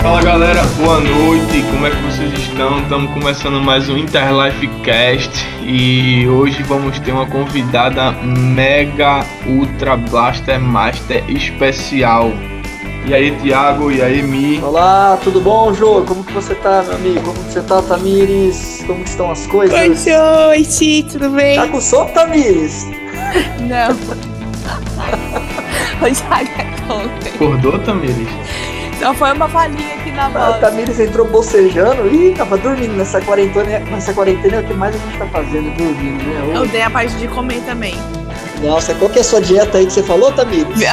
Fala galera, boa noite, como é que vocês estão? Estamos começando mais um Interlife Cast e hoje vamos ter uma convidada mega ultra blaster master especial. E aí Thiago, e aí Mi? Olá, tudo bom, Jô? Como que você tá, meu amigo? Como que você tá, Tamires? Como que estão as coisas? Oi, noite, tudo bem? Tá com sono, Tamires? Não. Hoje é ontem. Acordou, Tamires? Só foi uma falinha aqui na A voz. Tamires entrou bocejando e tava dormindo nessa quarentena. Nessa quarentena, o que mais a gente tá fazendo? Dormindo, né? Eu dei a parte de comer também. Nossa, qual que é a sua dieta aí que você falou, Tamires?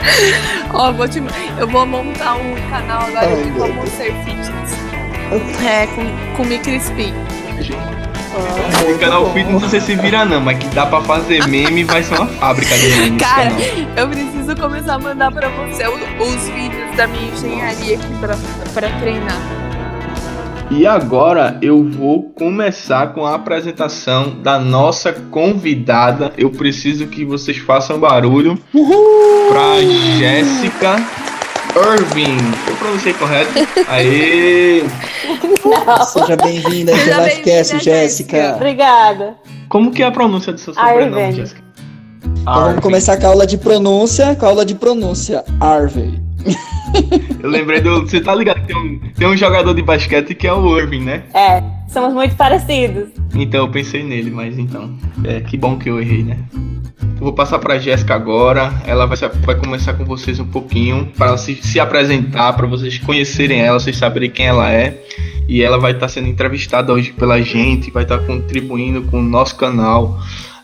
Ó, vou te... eu vou montar um canal agora Ai, de como Deus. ser fitness. É, com, com me crispy. Ah, O canal bom. não sei se vira não, mas que dá pra fazer meme vai ser uma fábrica de meme. esse Cara, eu preciso começar a mandar pra você os vídeos da minha engenharia aqui pra, pra treinar. E agora eu vou começar com a apresentação da nossa convidada. Eu preciso que vocês façam barulho pra Jéssica Irving. Eu pronunciei correto? Aê! Seja bem-vinda Interlifecast, bem-vinda, Jéssica. Obrigada. Como que é a pronúncia do seu sobrenome. Jéssica? Então vamos começar com a aula de pronúncia, com a aula de pronúncia. Harvey. Eu lembrei do. Você tá ligado que tem um, tem um jogador de basquete que é o Irving, né? É, somos muito parecidos. Então eu pensei nele, mas então. É, que bom que eu errei, né? Eu vou passar pra Jéssica agora. Ela vai, vai começar com vocês um pouquinho para se, se apresentar, para vocês conhecerem ela, vocês saberem quem ela é. E ela vai estar sendo entrevistada hoje pela gente, vai estar contribuindo com o nosso canal,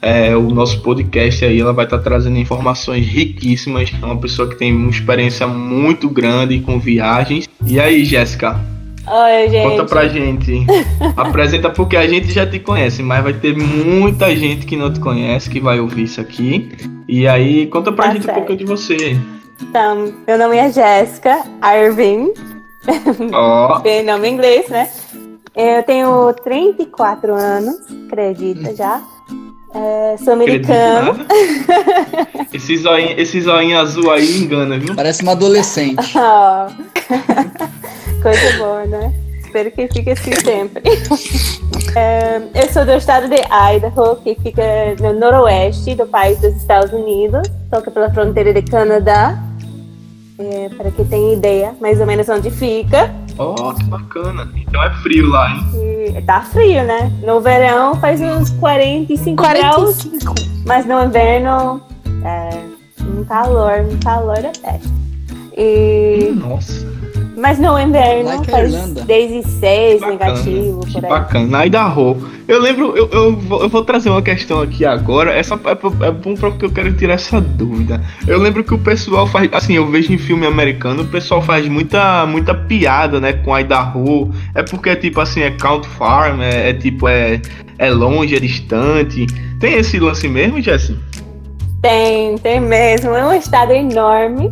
é, o nosso podcast aí. Ela vai estar trazendo informações riquíssimas. É uma pessoa que tem uma experiência muito grande com viagens. E aí, Jéssica, Oi, gente. Conta pra gente. Apresenta porque a gente já te conhece, mas vai ter muita gente que não te conhece que vai ouvir isso aqui. E aí, conta pra Tá gente um certo. pouquinho de você. Então, meu nome é Jéssica Arvin, Ó, bem nome em inglês, né? Eu tenho 34 anos, acredita já. É, sou americano. Esse zoinho, esse zoinho azul aí engana, viu? Parece uma adolescente. Ó. Coisa boa, né? Espero que fique assim sempre. É, eu sou do estado de Idaho, que fica no noroeste do país dos Estados Unidos, toca pela fronteira de Canadá. É, para quem tem ideia, mais ou menos onde fica. Ó, que bacana. Então é frio lá, hein? Tá frio, né? No verão faz uns 45, graus, 45. mas no inverno é um calor, um calor até. E Nossa, Mas no inverno Like faz. 16 bacana. negativo, Que por aí. bacana. Aí da Rô. Eu lembro, eu, eu, vou, eu vou trazer uma questão aqui agora. Essa é, é bom porque eu quero tirar essa dúvida. Eu lembro que o pessoal faz. Assim, eu vejo em filme americano, o pessoal faz muita, muita piada, né? Com Idaho. É porque, tipo assim, é Count Farm, é, é tipo, é, é longe, é distante. Tem esse lance mesmo, Jesse? Tem, tem mesmo. É um estado enorme,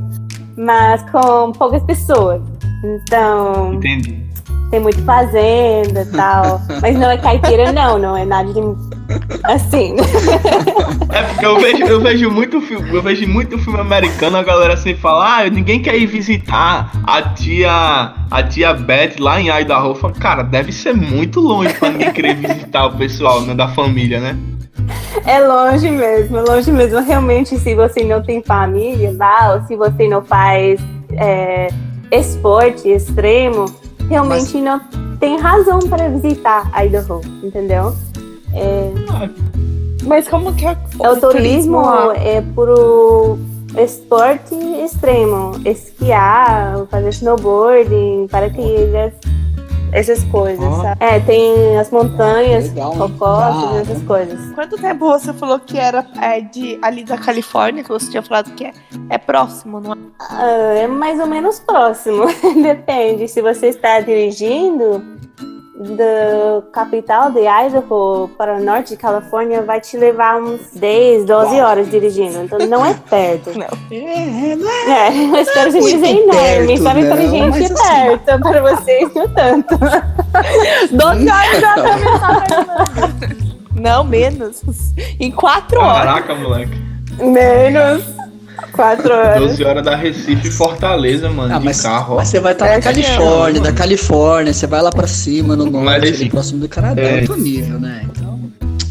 mas com poucas pessoas. Então, Entendi. tem muito fazenda e tal. Mas não é caipira, não, não é nada de assim. É porque eu vejo, eu vejo muito filme, eu vejo muito filme americano, a galera sempre fala, ah, ninguém quer ir visitar a tia, a tia Beth lá em Idaho. Falo, cara, deve ser muito longe pra ninguém querer visitar o pessoal né, da família, né? É longe mesmo, é longe mesmo. Realmente, se você não tem família lá, ou se você não faz é, esporte extremo, realmente não tem razão para visitar Idaho, entendeu? É, Mas como que é é o turismo é por esporte extremo, esquiar, fazer snowboarding, paraquedas, essas coisas, sabe? É, tem as montanhas, Ah, essas coisas. Quanto tempo você falou que era é, de, ali da Califórnia, que você tinha falado que é, é próximo, não é? Ah, é mais ou menos próximo. Depende. Se você está dirigindo, da capital de Idaho para o norte de Califórnia vai te levar uns 10, 12 Uau. horas dirigindo. Então não é perto. Não. É, não é É, para gente muito é enorme, sabe? Para não, gente mas é assim- perto, para vocês não tanto. 12 horas já atravessar Não, menos. Em 4 horas. Caraca, moleque. Menos 4 horas. 12 horas da Recife e Fortaleza, mano, Ah, de mas, carro. ó. mas você vai estar É, na Califórnia, mano. da Califórnia, você vai lá pra cima, no Mas norte, assim, próximo do Canadá, é- é outro nível, né? Então,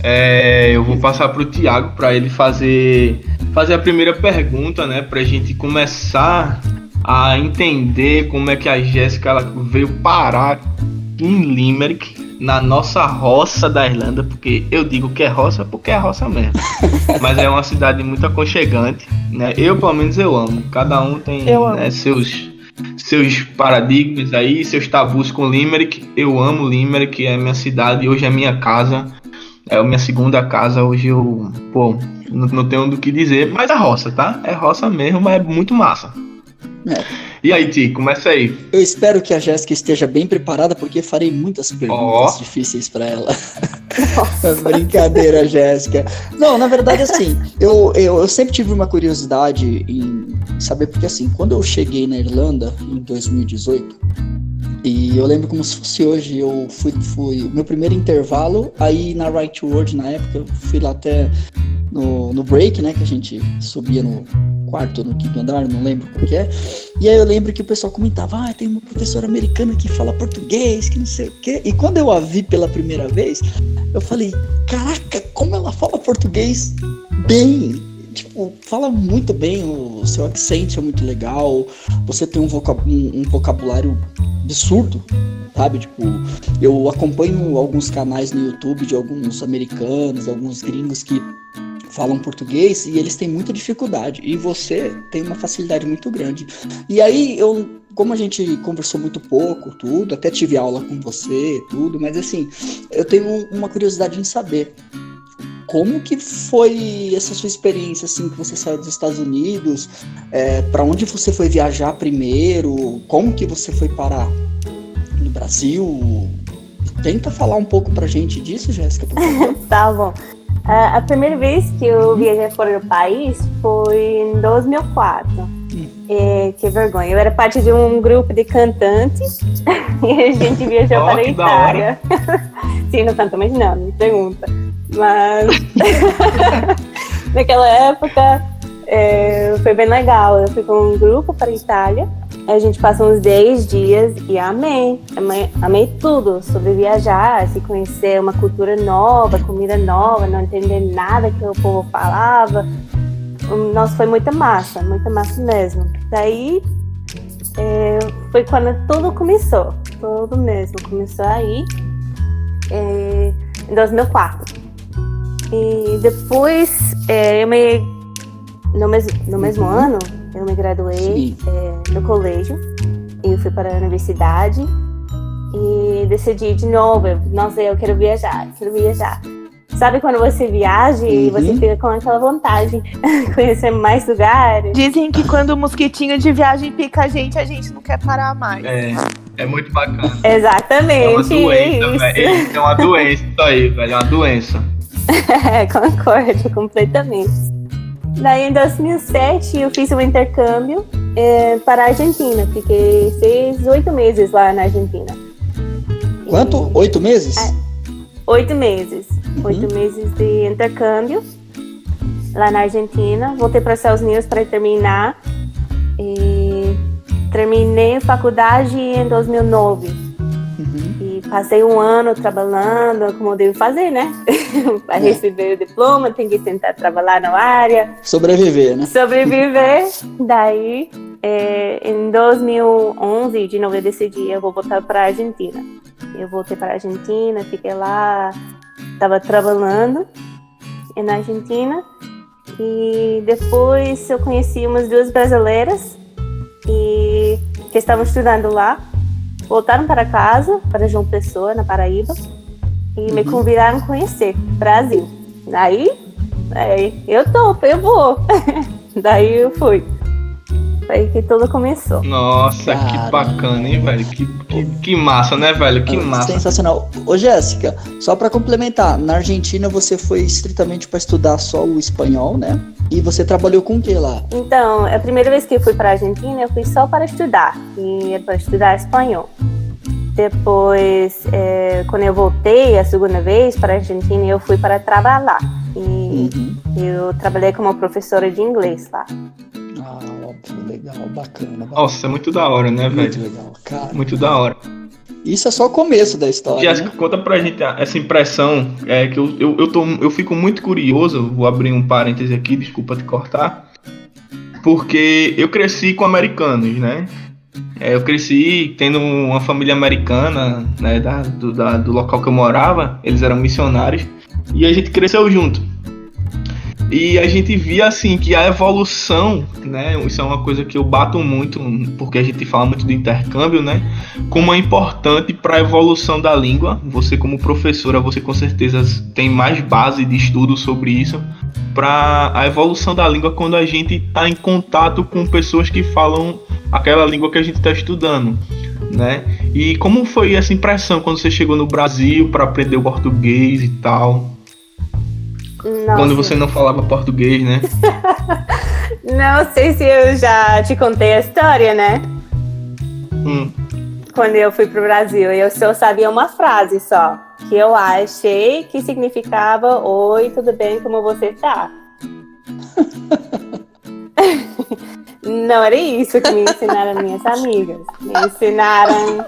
É, eu vou passar pro Thiago para ele fazer fazer a primeira pergunta, né, pra gente começar a entender como é que a Jéssica ela veio parar em Limerick, na nossa roça da Irlanda, porque eu digo que é roça porque é roça mesmo. Mas é uma cidade muito aconchegante, né? Eu, pelo menos, eu amo. Cada um tem né, seus seus paradigmas aí, seus tabus com Limerick. Eu amo Limerick, é minha cidade, hoje é minha casa. É a minha segunda casa, hoje eu, pô, não, não tenho do que dizer, mas é roça, tá? É roça mesmo, mas é muito massa. É. E aí, Ti, começa aí. eu espero que a Jéssica esteja bem preparada, porque farei muitas perguntas Ó. difíceis pra ela. Brincadeira, Jéssica. Não, na verdade, assim, eu, eu, eu sempre tive uma curiosidade em saber, porque assim, quando eu cheguei na Irlanda em 2018, e eu lembro como se fosse hoje, eu fui, fui meu primeiro intervalo, aí na Right to Word, na época, eu fui lá até no, no break, né, que a gente subia no quarto ou no quinto andar, não lembro qual que é, e aí eu lembro que o pessoal comentava, ah, tem uma professora americana que fala português, que não sei o quê, e quando eu a vi pela primeira vez, eu falei, caraca, como ela fala português bem, tipo, fala muito bem, o seu accent é muito legal, você tem um, voca- um- um vocabulário absurdo, sabe? Tipo, eu acompanho alguns canais no YouTube de alguns americanos, alguns gringos que falam português e eles têm muita dificuldade. E você tem uma facilidade muito grande. E aí eu, como a gente conversou muito pouco, tudo, até tive aula com você, tudo, mas assim, eu tenho uma curiosidade em saber como que foi essa sua experiência assim que você saiu dos Estados Unidos? É, para onde você foi viajar primeiro? Como que você foi parar no Brasil? Tenta falar um pouco pra gente disso, Jéssica. Tá bom. A, a primeira vez que eu viajei fora do país foi em 2004. É, que vergonha. Eu era parte de um grupo de cantantes e a gente viajou Ó, para a. Itália. Sim, não canto mais não, me pergunta. Mas naquela época é, foi bem legal. Eu fui com um grupo para a Itália. A gente passou uns 10 dias e amei. amei. Amei tudo sobre viajar, se conhecer uma cultura nova, comida nova, não entender nada que o povo falava. Nossa, foi muita massa, muita massa mesmo. Daí é, foi quando tudo começou, tudo mesmo. Começou aí é, em 2004. E depois é, eu me no mesmo, no mesmo ano eu me graduei é, no colégio e fui para a universidade e decidi de novo, eu, nossa, eu quero viajar, quero viajar. Sabe quando você viaja e Uhum. você fica com aquela vontade de conhecer mais lugares? Dizem que quando o mosquitinho de viagem pica a gente, a gente não quer parar mais. É, é muito bacana. Exatamente. É uma doença, isso. velho. É uma doença isso aí, velho. É uma doença. É, concordo completamente. Daí em 2007 eu fiz um intercâmbio eh, para a Argentina. Fiquei seis, oito meses lá na Argentina. Quanto? Oito meses? É. Oito meses. Uhum. Oito meses de intercâmbio lá na Argentina. Voltei para os Estados Unidos para terminar. E terminei a faculdade em 2009. Uhum. E passei um ano trabalhando, como eu devo fazer, né? para receber o diploma, tem que tentar trabalhar na área, Sobreviver, né? sobreviver. Daí, é, em 2011, de novo, eu decidi, eu vou voltar para a Argentina. Eu voltei para a Argentina, fiquei lá, estava trabalhando na Argentina. E depois eu conheci umas duas brasileiras e que estavam estudando lá. Voltaram para casa, para João Pessoa, na Paraíba, e me Uhum. convidaram a conhecer Brasil. Daí, é, eu topo, eu vou. Daí eu fui. Foi aí que tudo começou. Nossa, que Caramba. bacana, hein, velho? Que, que, que massa, né, velho? Que massa. Sensacional. Ô, Jéssica, só pra complementar, na Argentina você foi estritamente pra estudar só o espanhol, né? E você trabalhou com o que lá? Então, a primeira vez que eu fui para a Argentina, eu fui só para estudar, e era para estudar espanhol. Depois, eh, quando eu voltei a segunda vez para a Argentina, eu fui para trabalhar. E Uhum. eu trabalhei como professora de inglês lá. Ah, óbvio, legal, bacana. bacana. Nossa, é muito da hora, né, Muito velho? legal, cara. Muito da hora. Isso é só o começo da história. Jéssica, né? conta pra gente essa impressão, é que eu, eu, eu, tô, eu fico muito curioso, vou abrir um parêntese aqui, desculpa te cortar, porque eu cresci com americanos, né? É, eu cresci tendo uma família americana, né, da, do, da- do local que eu morava, eles eram missionários, e a gente cresceu junto. E a gente via assim que a evolução, né? Isso é uma coisa que eu bato muito, porque a gente fala muito de intercâmbio, né? como é importante para a evolução da língua. Você, como professora, você com certeza tem mais base de estudo sobre isso. Para a evolução da língua quando a gente está em contato com pessoas que falam aquela língua que a gente está estudando, né? E como foi essa impressão quando você chegou no Brasil para aprender o português e tal? Nossa, Quando você não falava português, né? não sei se eu já te contei a história, né? Hum. Quando eu fui pro Brasil, eu só sabia uma frase só, que eu achei que significava Oi, tudo bem, como você tá? Não era isso que me ensinaram minhas amigas. Me ensinaram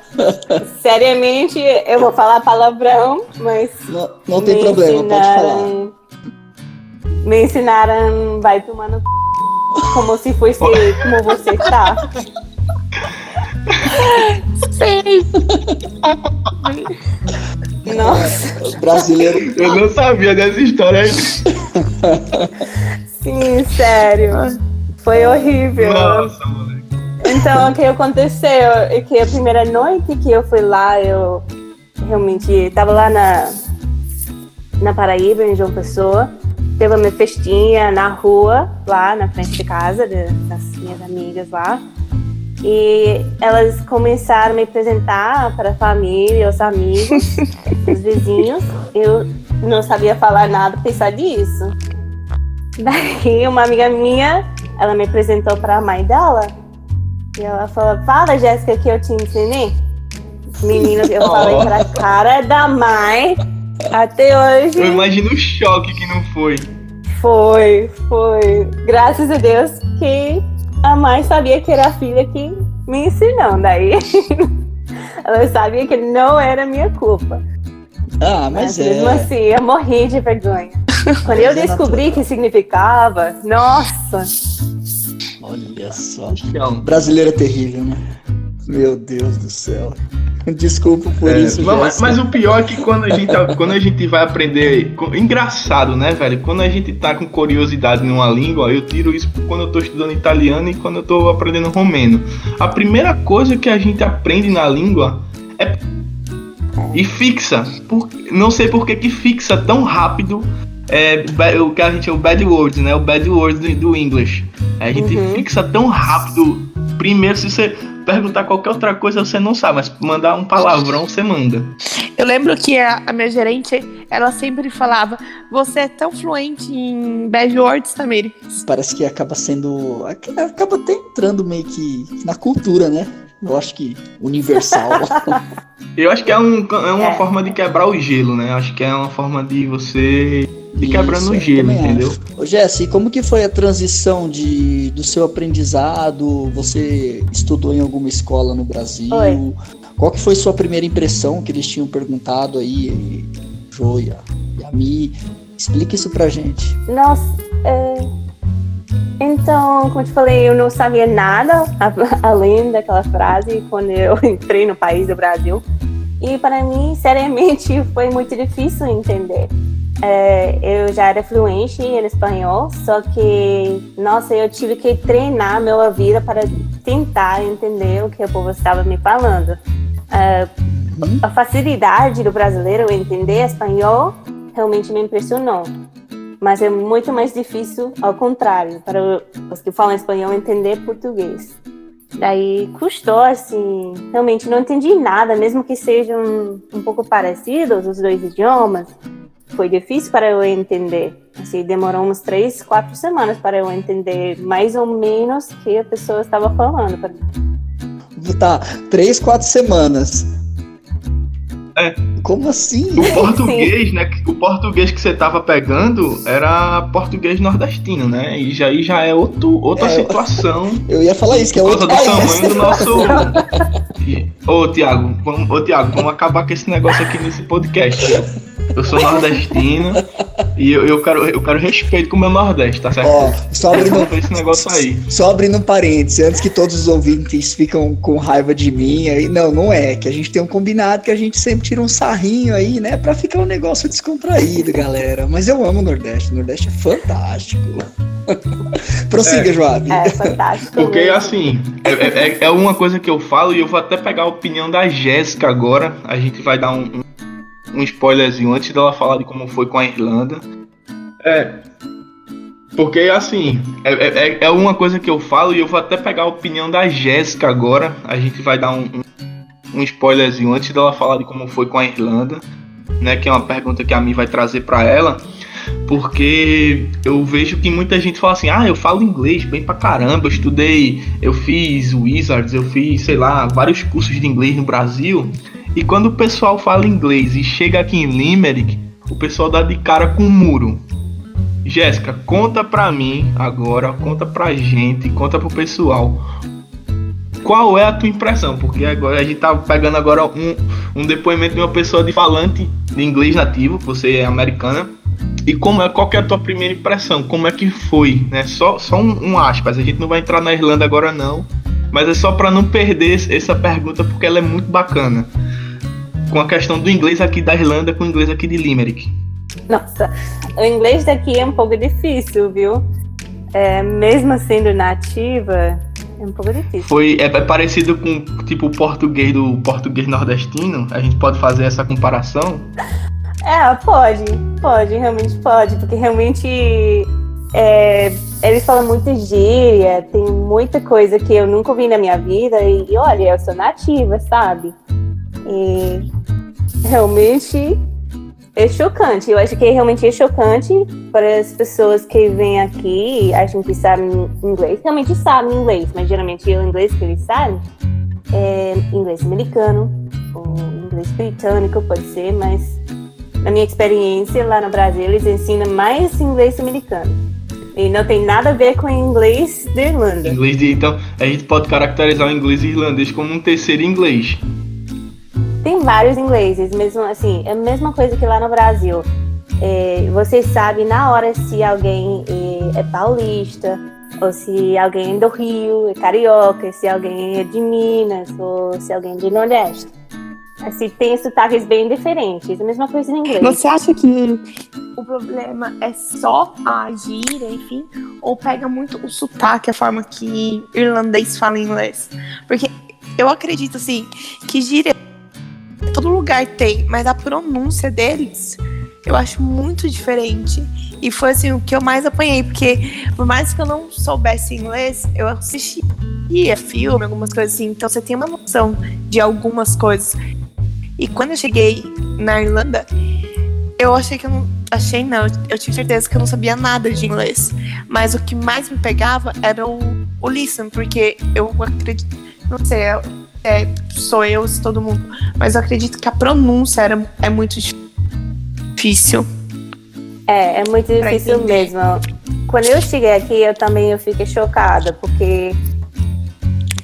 seriamente, eu vou falar palavrão, mas Não, não tem problema, pode falar. Me ensinaram, vai tomar no c... como se fosse como você tá. Sei. Nossa, Brasileiro. Eu não sabia dessa história aí. sim, sério. Foi horrível. Nossa, moleque. Então, o que aconteceu é que a primeira noite que eu fui lá, eu realmente estava lá na, na Paraíba, em João Pessoa. Teve uma festinha na rua, lá na frente de casa de- das minhas amigas lá. E elas começaram a me apresentar para a família, os amigos, os vizinhos. Eu não sabia falar nada, pensar disso. Daí, uma amiga minha, ela me apresentou para a mãe dela. E ela falou: Fala, Jéssica, que eu te ensinei. Meninas, eu falei para a cara da mãe. Até hoje Eu imagino o choque que não foi. foi, foi. Graças a Deus que a mãe sabia que era a filha que me ensinou. Daí ela sabia que não era minha culpa. Ah, mas Mas mesmo é. assim, eu morri de vergonha. Quando eu é descobri que significava, nossa, Olha só. Brasileiro é terrível, né? Meu Deus do céu. Desculpa por É, isso, mas, mas o pior é que quando a gente, quando a gente vai aprender. Engraçado, né, velho? Quando a gente tá com curiosidade numa língua, eu tiro isso quando eu tô estudando italiano e quando eu tô aprendendo romeno. A primeira coisa que a gente aprende na língua é. E fixa. Por, não sei por que que fixa tão rápido é, o que a gente é o bad words, né? O bad words do, do English. A gente Uhum. fixa tão rápido. Primeiro, se você perguntar qualquer outra coisa, você não sabe, mas mandar um palavrão, você manda. Eu lembro que a, a minha gerente, ela sempre falava: Você é tão fluente em bad words, Tamiri. Parece que acaba sendo. Acaba até entrando meio que na cultura, né? Eu acho que universal. Eu acho que é, um, é uma É. forma de quebrar o gelo, né? Acho que é uma forma de você ir quebrando Isso, o eu gelo, entendeu? Ô, Jesse, e como que foi a transição de, do seu aprendizado? Você estudou em alguma escola no Brasil? Oi. Qual que foi sua primeira impressão que eles tinham perguntado aí, Joia e a Mi? Explica isso pra gente. Nossa, é... então, como eu te falei, eu não sabia nada além daquela frase quando eu entrei no país do Brasil. E para mim, seriamente, foi muito difícil entender. É, eu já era fluente em espanhol, só que, nossa, eu tive que treinar meu vida para tentar entender o que o povo estava me falando. É, Uhum. a facilidade do brasileiro entender espanhol realmente me impressionou. Mas é muito mais difícil ao contrário, para os que falam espanhol entender português. Daí custou, assim, realmente não entendi nada, mesmo que sejam um pouco parecidos os dois idiomas. Foi difícil para eu entender. Assim, demorou uns três, quatro semanas para eu entender mais ou menos o que a pessoa estava falando. Tá, três, quatro semanas. É. Como assim? O português, né? O português que você tava pegando era português nordestino, né? E já, aí já é outro, outra É, situação. Eu ia falar isso, que é Por outro causa do tamanho do nosso. Ô, Tiago, vamos, ô, Tiago, vamos acabar com esse negócio aqui nesse podcast. Eu sou nordestino e eu, eu, quero, eu quero respeito com o meu Nordeste, tá certo? Ó, só abrindo, esse negócio aí. só abrindo um parênteses, antes que todos os ouvintes ficam com raiva de mim, aí, não, não é, que a gente tem um combinado que a gente sempre tira um sarrinho aí, né, pra ficar um negócio descontraído, galera. Mas eu amo o Nordeste, o Nordeste é fantástico. Prossiga, É. Joab. É fantástico. Porque mesmo. assim, é, é, é uma coisa que eu falo e eu vou até pegar a opinião da Jéssica agora. A gente vai dar um, um, um spoilerzinho antes dela falar de como foi com a Irlanda. É. Porque assim, é, é, é uma coisa que eu falo e eu vou até pegar a opinião da Jéssica agora. A gente vai dar um, um, um spoilerzinho antes dela falar de como foi com a Irlanda, né? Que é uma pergunta que a mim vai trazer pra ela. Porque eu vejo que muita gente fala assim: ah, eu falo inglês bem pra caramba, eu estudei, eu fiz Wizards, eu fiz, sei lá, vários cursos de inglês no Brasil. E quando o pessoal fala inglês e chega aqui em Limerick, o pessoal dá de cara com um muro. Jéssica, conta pra mim agora, conta pra gente, conta pro pessoal. Qual é a tua impressão? Porque agora a gente tá pegando agora um, um depoimento de uma pessoa de falante de inglês nativo, você é americana. E como é, qual é a tua primeira impressão? Como é que foi? Né? Só, só um, um aspas, a gente não vai entrar na Irlanda agora não, mas é só para não perder essa pergunta porque ela é muito bacana. Com a questão do inglês aqui da Irlanda com o inglês aqui de Limerick. Nossa, o inglês daqui é um pouco difícil, viu? É, mesmo sendo nativa, é um pouco difícil. Foi é, é parecido com tipo o português do português nordestino. A gente pode fazer essa comparação. É, pode, pode, realmente pode, porque realmente é, eles falam muito gíria, tem muita coisa que eu nunca ouvi na minha vida e olha, eu sou nativa, sabe? E realmente é chocante. Eu acho que realmente é chocante para as pessoas que vêm aqui e acham que sabem inglês. Realmente sabem inglês, mas geralmente o inglês que eles sabem é inglês americano ou inglês britânico, pode ser, mas na minha experiência lá no Brasil eles ensinam mais inglês americano. E não tem nada a ver com inglês da Irlanda. Inglês de, então a gente pode caracterizar o inglês irlandês como um terceiro inglês. Tem vários ingleses, mesmo assim, é a mesma coisa que lá no Brasil. É, você sabe na hora se alguém é, é paulista, ou se alguém é do Rio, é carioca, se alguém é de Minas, ou se alguém é de Nordeste. Assim, tem sotaques bem diferentes, a mesma coisa em inglês. Você acha que o problema é só a gíria, enfim, ou pega muito o sotaque, a forma que irlandês fala inglês? Porque eu acredito, assim, que gíria todo lugar tem, mas a pronúncia deles eu acho muito diferente. E foi assim o que eu mais apanhei, porque por mais que eu não soubesse inglês, eu assistia filme, algumas coisas assim, então você tem uma noção de algumas coisas. E quando eu cheguei na Irlanda, eu achei que eu não. Achei não, eu tive certeza que eu não sabia nada de inglês. Mas o que mais me pegava era o, o listen, porque eu acredito. Não sei, é, é, sou eu, se todo mundo. Mas eu acredito que a pronúncia era, é muito difícil. É, é muito difícil mesmo. Quando eu cheguei aqui, eu também eu fiquei chocada, porque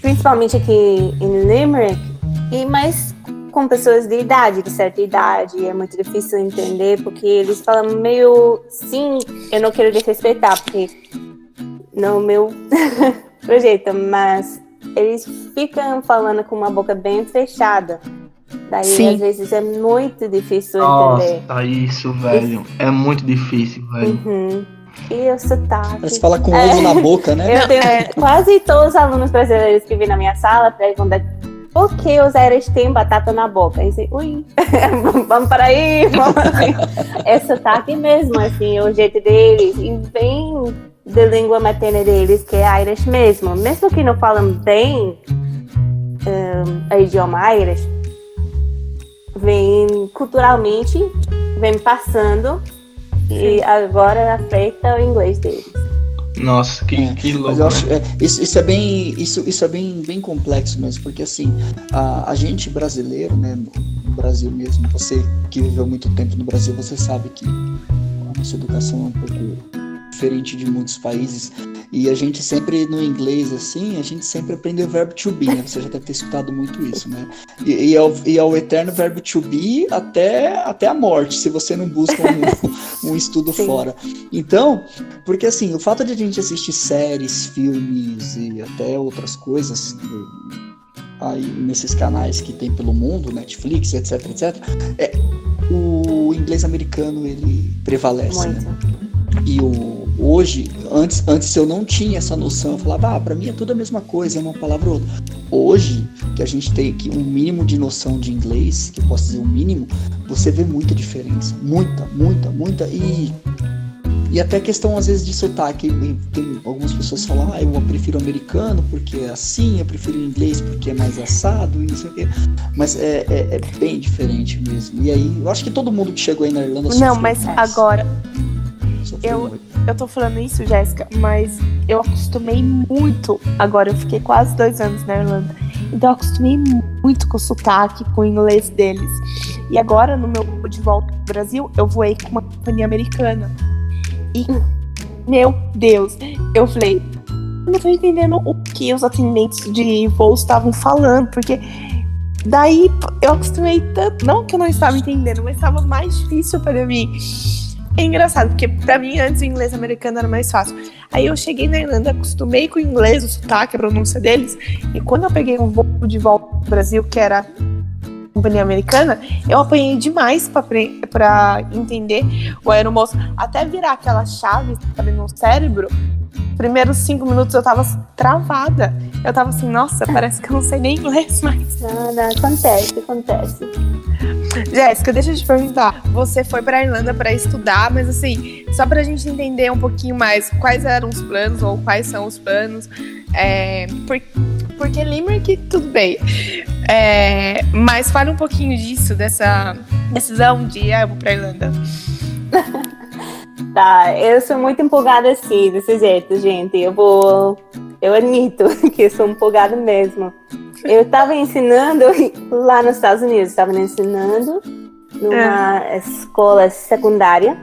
principalmente aqui em Limerick, e mais com pessoas de idade, de certa idade, é muito difícil entender, porque eles falam meio sim, eu não quero desrespeitar, porque no meu projeto, mas eles ficam falando com uma boca bem fechada. Daí, Sim. às vezes, é muito difícil entender. Nossa, isso, velho. É muito difícil, velho. Uhum. E o sotaque. Você fala com É. ovo na boca, né? Eu tenho quase todos os alunos brasileiros que vêm na minha sala perguntam por que os Irish têm batata na boca? E ui, vamos para aí, vamos assim. É sotaque mesmo, assim, o jeito deles. E vem da língua materna deles, que é Irish mesmo. Mesmo que não falam bem um, o idioma Irish, vem culturalmente, vem passando. E agora afeta o inglês deles. Nossa, que, É, que louco. Eu acho, né? é, isso, isso é bem, isso, isso é bem, bem complexo mesmo, porque assim, a, a gente brasileiro, né, no, no Brasil mesmo, você que viveu muito tempo no Brasil, você sabe que a nossa educação é um pouco diferente de muitos países e a gente sempre no inglês assim, a gente sempre aprende o verbo to be, né? Você já deve ter escutado muito isso, né? E, e, é, o, e é o eterno verbo to be até, até a morte, se você não busca um, um estudo Sim. fora. Então, porque assim, o fato de a gente assistir séries, filmes e até outras coisas aí nesses canais que tem pelo mundo, Netflix, etc, etc, é, o inglês americano ele prevalece, né? E o, hoje, antes, antes eu não tinha essa noção, eu falava, ah, pra mim é tudo a mesma coisa, é uma palavra ou outra. Hoje, que a gente tem aqui um mínimo de noção de inglês, que eu posso dizer um mínimo, você vê muita diferença. Muita, muita, muita. E, e até questão, às vezes, de sotaque. Tem algumas pessoas falam, ah, eu prefiro americano porque é assim, eu prefiro inglês porque é mais assado e não sei o quê. Mas é, é, é bem diferente mesmo. E aí, eu acho que todo mundo que chegou aí na Irlanda Não, mas mais. agora, Eu- muito. eu tô falando isso, Jéssica, mas eu acostumei muito. Agora, eu fiquei quase dois anos na Irlanda. Então, eu acostumei muito com o sotaque, com o inglês deles. E agora, no meu voo de volta pro Brasil, eu voei com uma companhia americana. E, meu Deus, eu falei, eu não tô entendendo o que os atendentes de voo estavam falando, porque daí eu acostumei tanto. Não que eu não estava entendendo, mas estava mais difícil para mim. É engraçado, porque pra mim antes o inglês americano era mais fácil. Aí eu cheguei na Irlanda, acostumei com o inglês, o sotaque, a pronúncia deles. E quando eu peguei um voo de volta pro Brasil, que era companhia americana, eu apanhei demais pra entender o aeromoço. Até virar aquela chave sabe, no cérebro, primeiros cinco minutos eu tava travada. Eu tava assim, nossa, parece que eu não sei nem inglês mais. Nada, acontece, acontece. Jéssica, deixa eu te perguntar. Você foi pra Irlanda pra estudar, mas assim, só pra gente entender um pouquinho mais quais eram os planos ou quais são os planos. É, por- porque Limerick, tudo bem. É, mas fale um pouquinho disso, dessa decisão de ah, eu vou pra Irlanda. Tá, eu sou muito empolgada assim, desse jeito, gente. Eu vou. Eu admito que sou empolgada mesmo. Eu tava ensinando lá nos Estados Unidos, estava ensinando numa escola secundária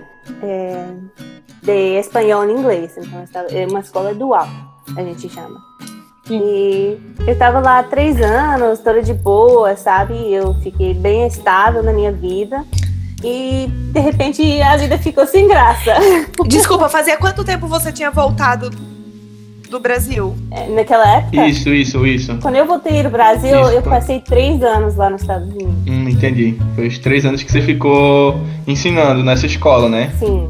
é, de espanhol e inglês. Então, estava- é uma escola dual, a gente chama. E eu tava lá há três anos, toda de boa, sabe? Eu fiquei bem estável na minha vida. E de repente a vida ficou sem graça. Desculpa, fazia quanto tempo você tinha voltado do Brasil? É, Naquela época, Isso, isso, isso. quando eu voltei do Brasil, Isso, eu tá. passei três anos lá nos Estados Unidos. Hum, entendi. Foi os três anos que você ficou ensinando nessa escola, né? Sim,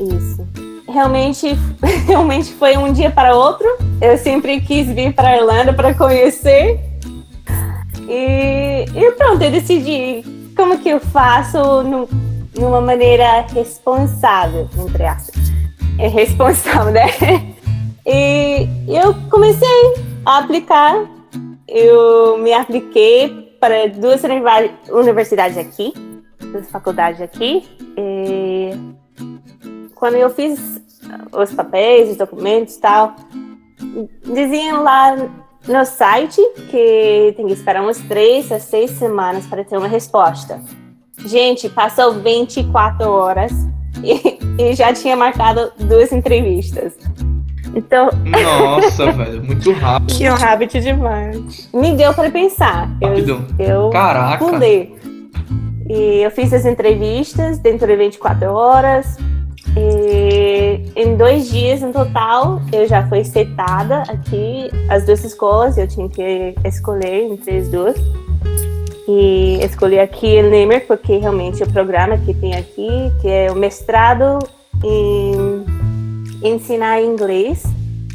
isso. Realmente, realmente foi um dia para outro. Eu sempre quis vir para a Irlanda para conhecer. E, e pronto, eu decidi como que eu faço num, numa maneira responsável, entre aspas. É responsável, né? E eu comecei a aplicar. Eu me apliquei para duas universidades aqui, duas faculdades aqui. E quando eu fiz os papéis, os documentos e tal, diziam lá no site que tem que esperar umas três a seis semanas para ter uma resposta. Gente, passou 24 horas e, e já tinha marcado duas entrevistas. Então, Nossa, velho, muito rápido. Que rápido demais. Me deu para pensar. Eu, Rápido. eu Caraca. pulei. E eu fiz as entrevistas dentro de 24 horas. E em dois dias no total, eu já fui setada aqui, as duas escolas, eu tinha que escolher entre as duas. E escolhi aqui em Limerick, porque realmente o programa que tem aqui, que é o mestrado em ensinar inglês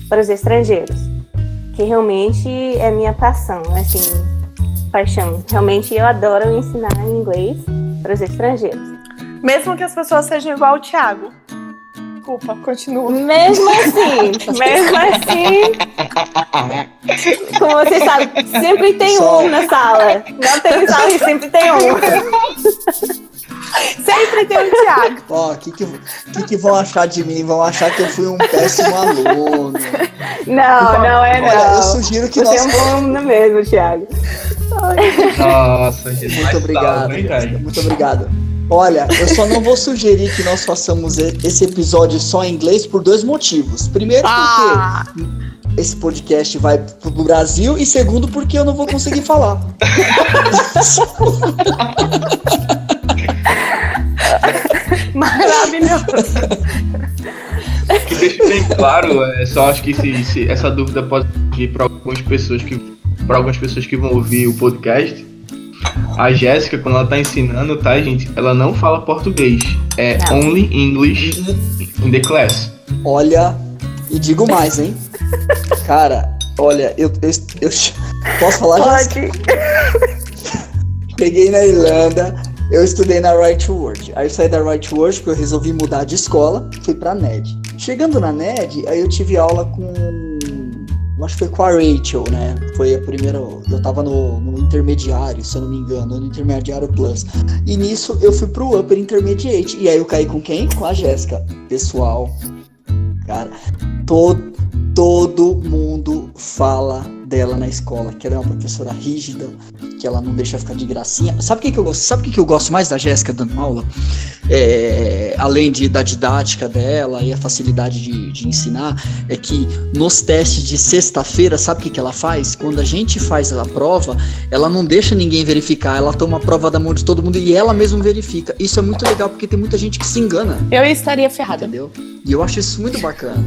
para os estrangeiros, que realmente é minha paixão, assim, paixão. Realmente eu adoro ensinar inglês para os estrangeiros. Mesmo que as pessoas sejam igual o Thiago. Desculpa, continua. Mesmo assim, mesmo assim, como você sabe, sempre tem Só- um na sala. Não tem sala e sempre tem um. Sempre tem o Thiago. Ó, o que, que, que, que vão achar de mim? Vão achar que eu fui um péssimo aluno. Não, não é Olha, eu não. sugiro que Você é nós. um bom aluno mesmo, Thiago. Nossa, gente. Muito obrigado, tá, velho? muito obrigado. Olha, eu só não vou sugerir que nós façamos esse episódio só em inglês por dois motivos. Primeiro, porque Ah, esse podcast vai pro Brasil, e segundo, porque eu não vou conseguir falar. maravilhoso. que deixa bem claro, é, só acho que se, se essa dúvida pode vir para algumas pessoas que para algumas pessoas que vão ouvir o podcast. A Jéssica, quando ela tá ensinando, tá, gente? Ela não fala português. É Não. only English in the class. Olha, e digo mais, hein? Cara, olha, eu, eu, eu- posso falar, Jéssica? Pode. Peguei na Irlanda, eu estudei na Right Word. Aí eu saí da Right Word porque eu resolvi mudar de escola, fui pra NED. Chegando na NED, aí eu tive aula com. Acho que foi com a Rachel, né? Foi a primeira. Eu tava no, no intermediário, se eu não me engano, no intermediário plus. E nisso eu fui pro Upper Intermediate. E aí eu caí com quem? Com a Jéssica. Pessoal, cara, todo, todo mundo fala dela na escola, que ela é uma professora rígida, que ela não deixa ficar de gracinha. Sabe o que, que eu gosto? Sabe o que, que eu gosto mais da Jéssica dando aula? É, além de, da didática dela e a facilidade de, de ensinar, é que nos testes de sexta-feira, sabe o que, que ela faz? Quando a gente faz a prova, ela não deixa ninguém verificar, ela toma a prova da mão de todo mundo e ela mesma verifica. Isso é muito legal porque tem muita gente que se engana, Eu estaria ferrada. entendeu? E eu acho isso muito bacana.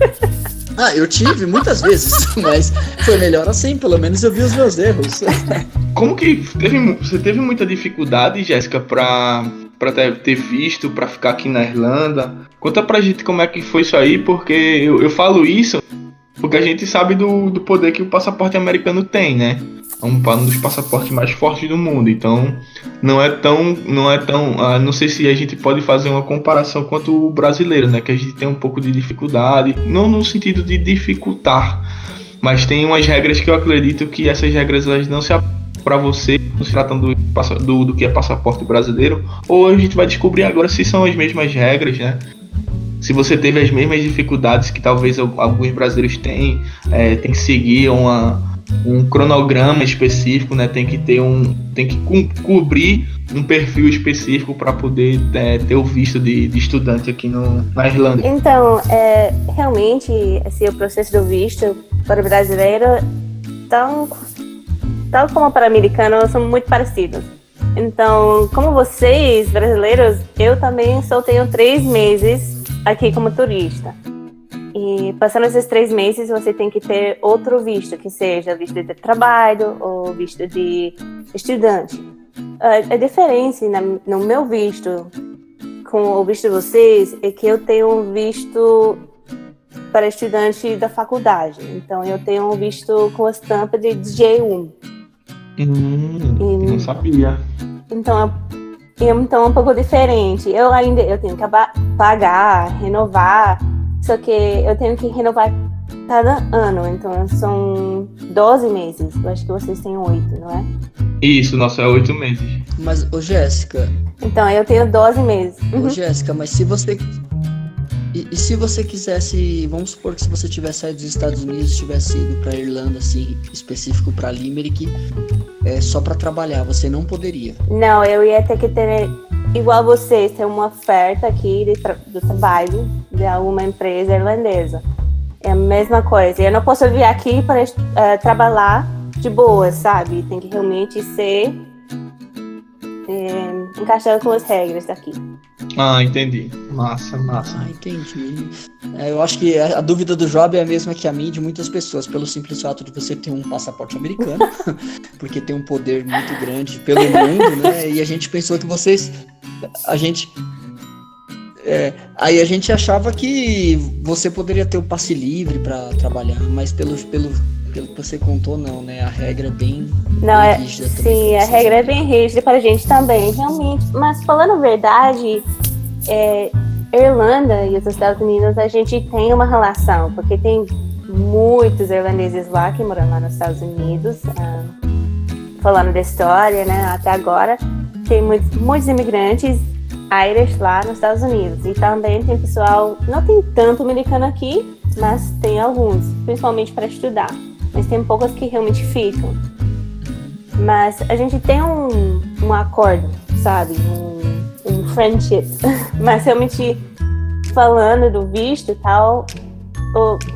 Ah, eu tive muitas vezes, mas foi melhor assim, pelo menos eu vi os meus erros. Como que teve, você teve muita dificuldade, Jéssica, pra, pra ter, ter visto, pra ficar aqui na Irlanda? Conta pra gente como é que foi isso aí, porque eu, eu falo isso porque a gente sabe do, do poder que o passaporte americano tem, né? É um, dos passaportes mais fortes do mundo, então não é tão, não é tão, ah, não sei se a gente pode fazer uma comparação quanto o brasileiro, né? Que a gente tem um pouco de dificuldade, não no sentido de dificultar, mas tem umas regras que eu acredito que essas regras elas não se para você, se tratando do, do, do que é passaporte brasileiro, ou a gente vai descobrir agora se são as mesmas regras, né? Se você teve as mesmas dificuldades que talvez al- alguns brasileiros têm, é, tem que seguir uma, um cronograma específico, né? Tem que ter um, tem que cobrir um perfil específico para poder é, ter o visto de, de estudante aqui no, na Irlanda. Então, é, realmente, assim, o processo do visto para o brasileiro, tão, tal como para o americano, são muito parecidos. Então, como vocês, brasileiros, eu também só tenho três meses aqui como turista. E passando esses três meses, você tem que ter outro visto, que seja visto de trabalho ou visto de estudante. A, a diferença no meu visto com o visto de vocês é que eu tenho um visto para estudante da faculdade. Então, eu tenho um visto com a estampa de J1. Hum, não sabia. Então, é, então é um pouco diferente. Eu ainda eu tenho que pagar, renovar, só que eu tenho que renovar cada ano. Então, são 12 meses. Eu acho que vocês têm 8, não é? Isso, nossa, é oito meses. Mas, ô Jéssica, Então, eu tenho 12 meses. Uhum. Ô, Jéssica, mas se você. E, e se você quisesse. Vamos supor que se você tivesse saído dos Estados Unidos, tivesse ido pra Irlanda, assim, específico pra Limerick, é, só pra trabalhar, você não poderia. Não, eu ia ter que ter, igual vocês, ter uma oferta aqui de tra- trabalho de alguma empresa irlandesa. É a mesma coisa. Eu não posso vir aqui para eh, trabalhar de boa, sabe? Tem que realmente ser eh, encaixado com as regras daqui. Ah, entendi. Massa, massa. Ah, entendi. É, eu acho que a, a dúvida do Job é a mesma que a mim e de muitas pessoas, pelo simples fato de você ter um passaporte americano, porque tem um poder muito grande pelo mundo, né? E a gente pensou que vocês. A gente. é, aí a gente achava que você poderia ter o passe livre para trabalhar, mas pelo, pelo, pelo que você contou, não, né? A regra é bem, Não, bem é, rígida também sim, a regra é bem rígida para a gente também, realmente. Mas falando a verdade, é, Irlanda e os Estados Unidos, a gente tem uma relação, porque tem muitos irlandeses lá que moram lá nos Estados Unidos. ah, falando da história, né, até agora, tem muitos, muitos imigrantes Irish lá nos Estados Unidos. E também tem pessoal, não tem tanto americano aqui, mas tem alguns, principalmente para estudar. Mas tem poucos que realmente ficam. Mas a gente tem um, um acordo, sabe? Um, um friendship. Mas realmente, falando do visto e tal,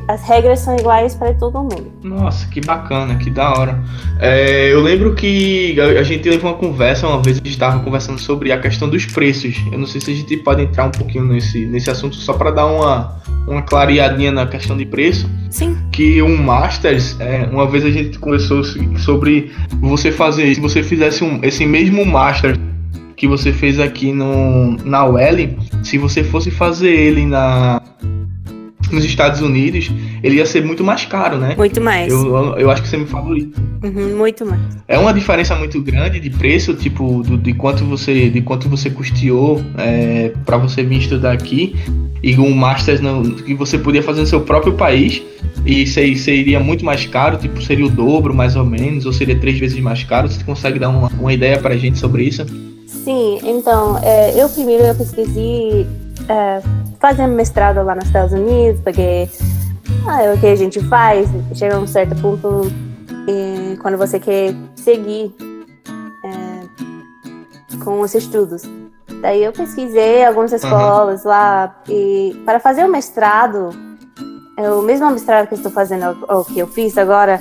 as regras são iguais para todo mundo. Nossa, que bacana, que da hora. É, eu lembro que a gente teve uma conversa uma vez, a gente estava conversando sobre a questão dos preços. Eu não sei se a gente pode entrar um pouquinho nesse, nesse assunto só para dar uma, uma clareadinha na questão de preço. Sim. Que um Masters, é, uma vez a gente conversou sobre você fazer, se você fizesse um, esse mesmo Master que você fez aqui no, na UL, se você fosse fazer ele na, nos Estados Unidos, ele ia ser muito mais caro, né? Muito mais. Eu, eu acho que você me falou isso. Uhum, muito mais. É uma diferença muito grande de preço, tipo, do- de quanto você, de quanto você custeou é, para você vir estudar aqui e um Masters no- que você podia fazer no seu próprio país e se- seria muito mais caro, tipo, seria o dobro mais ou menos, ou seria três vezes mais caro. Você consegue dar uma, uma ideia pra gente sobre isso? Sim, então, é, eu primeiro eu pesquisei é, fazer mestrado lá nos Estados Unidos, porque ah, é o que a gente faz, chega a um certo ponto e quando você quer seguir é, com os estudos. Daí eu pesquisei algumas escolas lá e para fazer o mestrado, é o mesmo mestrado que estou fazendo, o que eu fiz agora,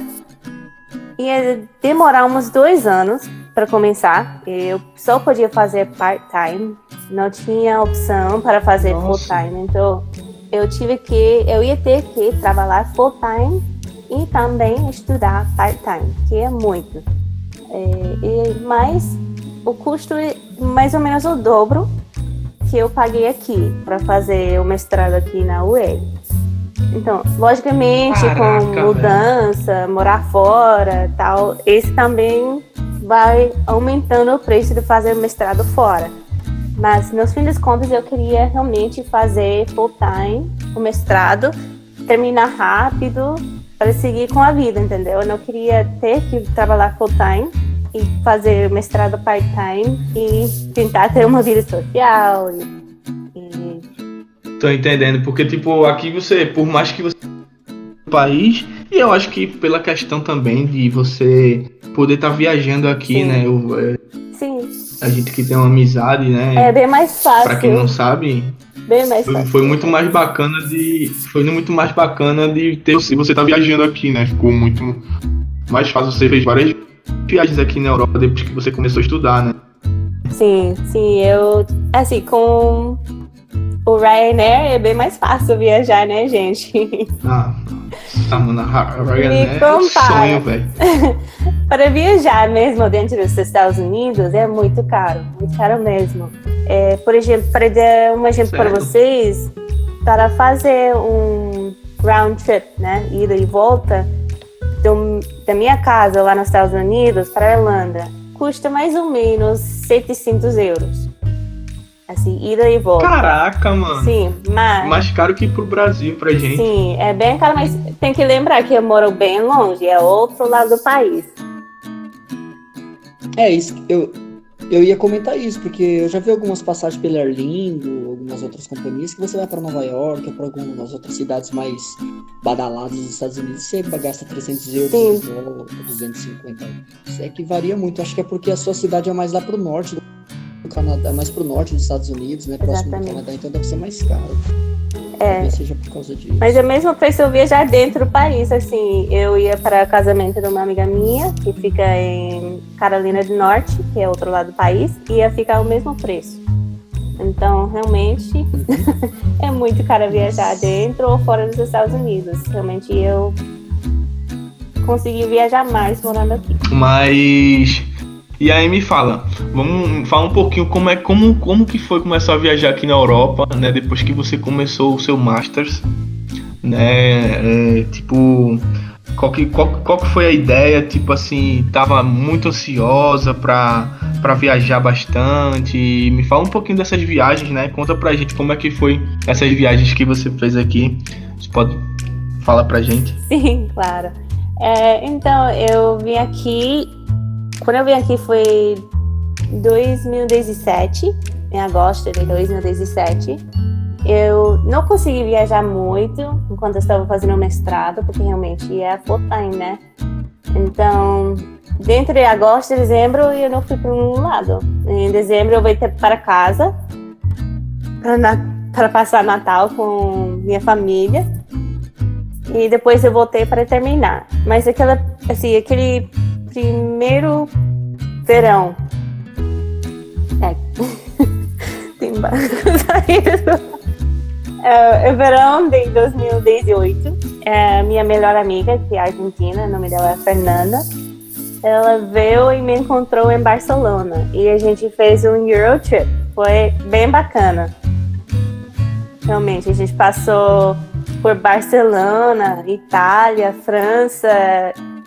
ia demorar uns dois anos para começar. Eu só podia fazer part-time, não tinha opção para fazer full-time. Então, eu tive que, eu ia ter que trabalhar full-time e também estudar part-time, que é muito. É, e, mas o custo é mais ou menos o dobro que eu paguei aqui para fazer o mestrado aqui na UEL. Então, logicamente, Caraca, com mudança, morar fora tal, esse também vai aumentando o preço de fazer o mestrado fora. Mas, nos fim das contas, eu queria realmente fazer full-time o mestrado, terminar rápido para seguir com a vida, entendeu? Eu não queria ter que trabalhar full-time e fazer o mestrado part-time e tentar ter uma vida social e Tô entendendo, porque tipo, aqui você, por mais que você país, e eu acho que pela questão também de você poder estar viajando aqui, Sim. né? eu- é, sim, a gente que tem uma amizade, né? é bem mais fácil. Pra quem não sabe, Bem mais foi, fácil. foi muito mais bacana de. Foi muito mais bacana de ter se você tá viajando aqui, né? Ficou muito mais fácil. Você fez várias viagens aqui na Europa depois que você começou a estudar, né? Sim, sim, eu. Assim, com o Ryanair é bem mais fácil viajar, né, gente? Ah, tá, mano, a a Ryanair Me é compara. sonho. Para viajar mesmo dentro dos Estados Unidos é muito caro, muito caro mesmo. É, por exemplo, para dar um exemplo para vocês, para fazer um round trip, né, ida e volta, do- da minha casa lá nos Estados Unidos para a Irlanda, custa mais ou menos 700 euros. Assim, ida e volta. Caraca, mano. Sim, mas. Mais caro que pro Brasil, pra gente. Sim, é bem caro, mas tem que lembrar que eu moro bem longe, é outro lado do país. É, isso, eu, eu ia comentar isso, porque eu já vi algumas passagens pela Airlingo, algumas outras companhias, que você vai para Nova York ou para algumas outras cidades mais badaladas dos Estados Unidos, você gasta 300 euros Sim. de volta, 250. Isso é que varia muito, acho que é porque a sua cidade é mais lá pro norte do Canadá, mais pro norte dos Estados Unidos, né, próximo do Exatamente. Canadá, então deve ser mais caro. É. Talvez seja por causa disso. Mas é o mesmo preço eu viajar dentro do país, assim, eu ia para casamento de uma amiga minha, que fica em Carolina do Norte, que é outro lado do país, e ia ficar o mesmo preço. Então, realmente, é muito caro viajar dentro ou fora dos Estados Unidos. Realmente, eu consegui viajar mais morando aqui. Mas. E aí me fala, vamos falar um pouquinho como é como, como que foi começar a viajar aqui na Europa, né? Depois que você começou o seu Masters, né? é, tipo, Qual que, qual, qual que foi a ideia? Tipo assim, tava muito ansiosa pra, pra viajar bastante. Me fala um pouquinho dessas viagens, né? Conta pra gente como é que foi essas viagens que você fez aqui. Você pode falar pra gente? Sim, claro. É, então, eu vim aqui. Quando eu vim aqui foi 2017, em agosto de 2017. Eu não consegui viajar muito enquanto eu estava fazendo o mestrado, porque realmente é full time, né? Então, dentro de agosto e dezembro, eu não fui para um lado. Em dezembro, eu voltei para casa para passar Natal com minha família. E depois eu voltei para terminar. Mas aquela, assim, aquele primeiro verão. É. Tem é, verão de 2018. É, minha melhor amiga, que é argentina, o nome dela é Fernanda, ela veio e me encontrou em Barcelona. E a gente fez um Eurotrip. Foi bem bacana. Realmente, a gente passou por Barcelona, Itália, França,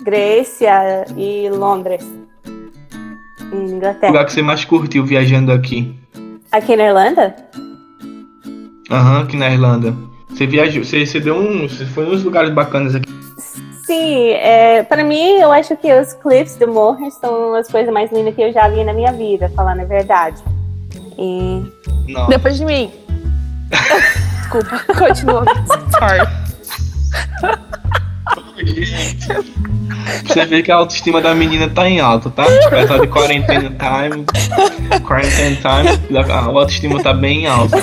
Grécia e Londres. Em Inglaterra. O lugar que você mais curtiu viajando aqui? Aqui na Irlanda? Aham, uhum, aqui na Irlanda. Você viajou, você, você deu um. Você foi uns lugares bacanas aqui. Sim, é, para mim, eu acho que os clips do Moher são as coisas mais lindas que eu já vi na minha vida, falando a verdade. E. Não. Depois de mim. Desculpa, continua. Sorry. Você vê que a autoestima da menina tá em alta, tá? Apesar de quarentena time, quarentena time, a autoestima tá bem em alta.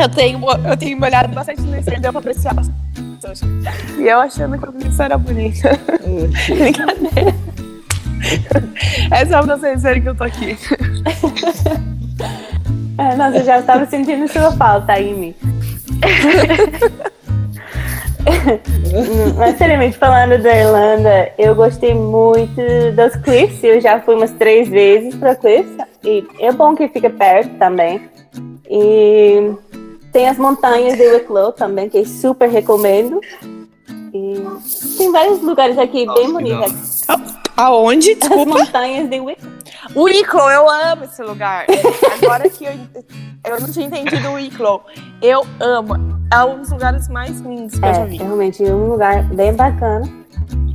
Eu tenho, eu tenho olhado bastante no Instagram pra apreciar as pessoas. E eu achando que isso era bonita. Brincadeira. É só pra vocês verem que eu tô aqui. É, nossa, eu já estava sentindo sua falta aí, mim. Mas seriamente falando da Irlanda, eu gostei muito das Cliffs. Eu já fui umas três vezes para Cliffs. E é bom que fica perto também. E tem as montanhas de Wicklow também, que super recomendo. E tem vários lugares aqui Nossa, bem bonitos. Aonde? Desculpa. As montanhas de Wicklow. Wicklow, eu amo esse lugar. Agora que eu, eu não tinha entendido o Wicklow, eu amo. É um dos lugares mais lindos que é, eu já vi. Realmente, é um lugar bem bacana.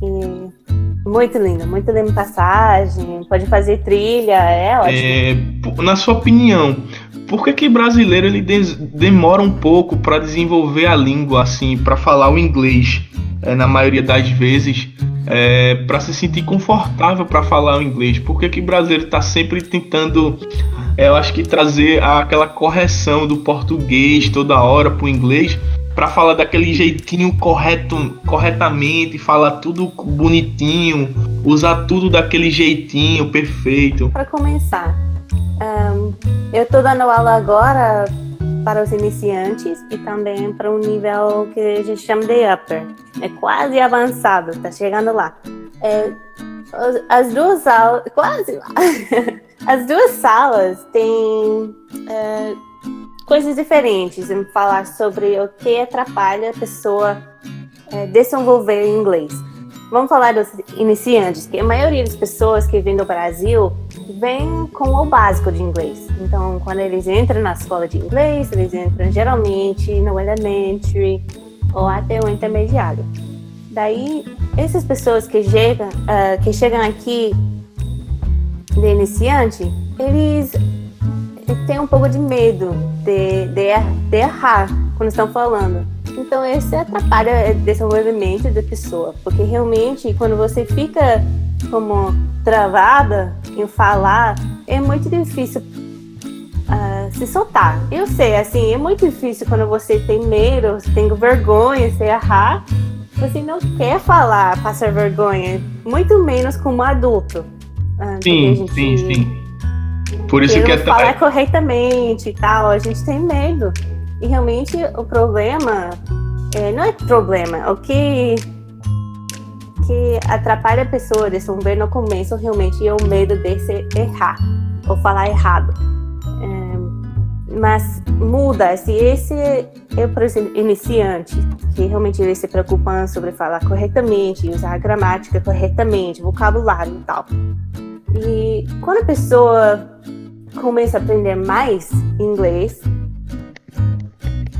E muito lindo, muito lindo passagem, pode fazer trilha, é ótimo. É, na sua opinião, por que que brasileiro ele demora um pouco para desenvolver a língua assim, para falar o inglês? É, na maioria das vezes, é, para se sentir confortável para falar o inglês. Por que que brasileiro está sempre tentando, é, eu acho que trazer aquela correção do português toda hora para o inglês? para falar daquele jeitinho correto, corretamente, falar tudo bonitinho, usar tudo daquele jeitinho perfeito. Para começar, um, eu estou dando aula agora para os iniciantes e também para um nível que a gente chama de upper. É quase avançado, está chegando lá. É, as duas aulas, quase lá. As duas salas têm é, coisas diferentes em falar sobre o que atrapalha a pessoa é, desenvolver inglês. Vamos falar dos iniciantes, que a maioria das pessoas que vêm do Brasil vem com o básico de inglês. Então, quando eles entram na escola de inglês, eles entram geralmente no elementary ou até o intermediário. Daí, essas pessoas que chegam, uh, que chegam aqui de iniciante, eles têm um pouco de medo de, de, de errar quando estão falando. Então, isso atrapalha o desenvolvimento da pessoa, porque realmente, quando você fica como travada em falar, é muito difícil uh, se soltar. Eu sei, assim, é muito difícil quando você tem medo, você tem vergonha, você errar, você não quer falar, passar vergonha, muito menos como adulto. Uh, sim, gente, sim, sim. Por isso que é falar corretamente e tal, a gente tem medo. E realmente o problema é, não é problema, o que que atrapalha a pessoa de desenvolver no começo realmente é o medo de se errar ou falar errado. É, mas muda. Se esse é, por exemplo, iniciante, que realmente ele se preocupa sobre falar corretamente, usar a gramática corretamente, vocabulário e tal. E quando a pessoa começa a aprender mais inglês,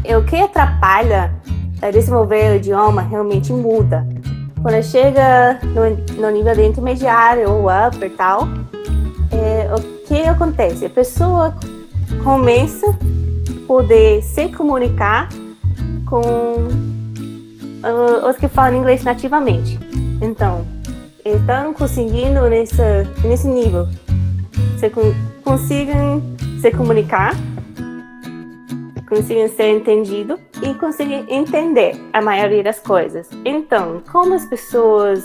é o que atrapalha a desenvolver o idioma realmente muda. Quando chega no, no nível de intermediário ou upper tal, é, o que acontece? A pessoa começa a poder se comunicar com uh, os que falam inglês nativamente. Então, estão conseguindo nessa, nesse nível, se consigam se comunicar, consigam ser entendido e conseguem entender a maioria das coisas. Então, como as pessoas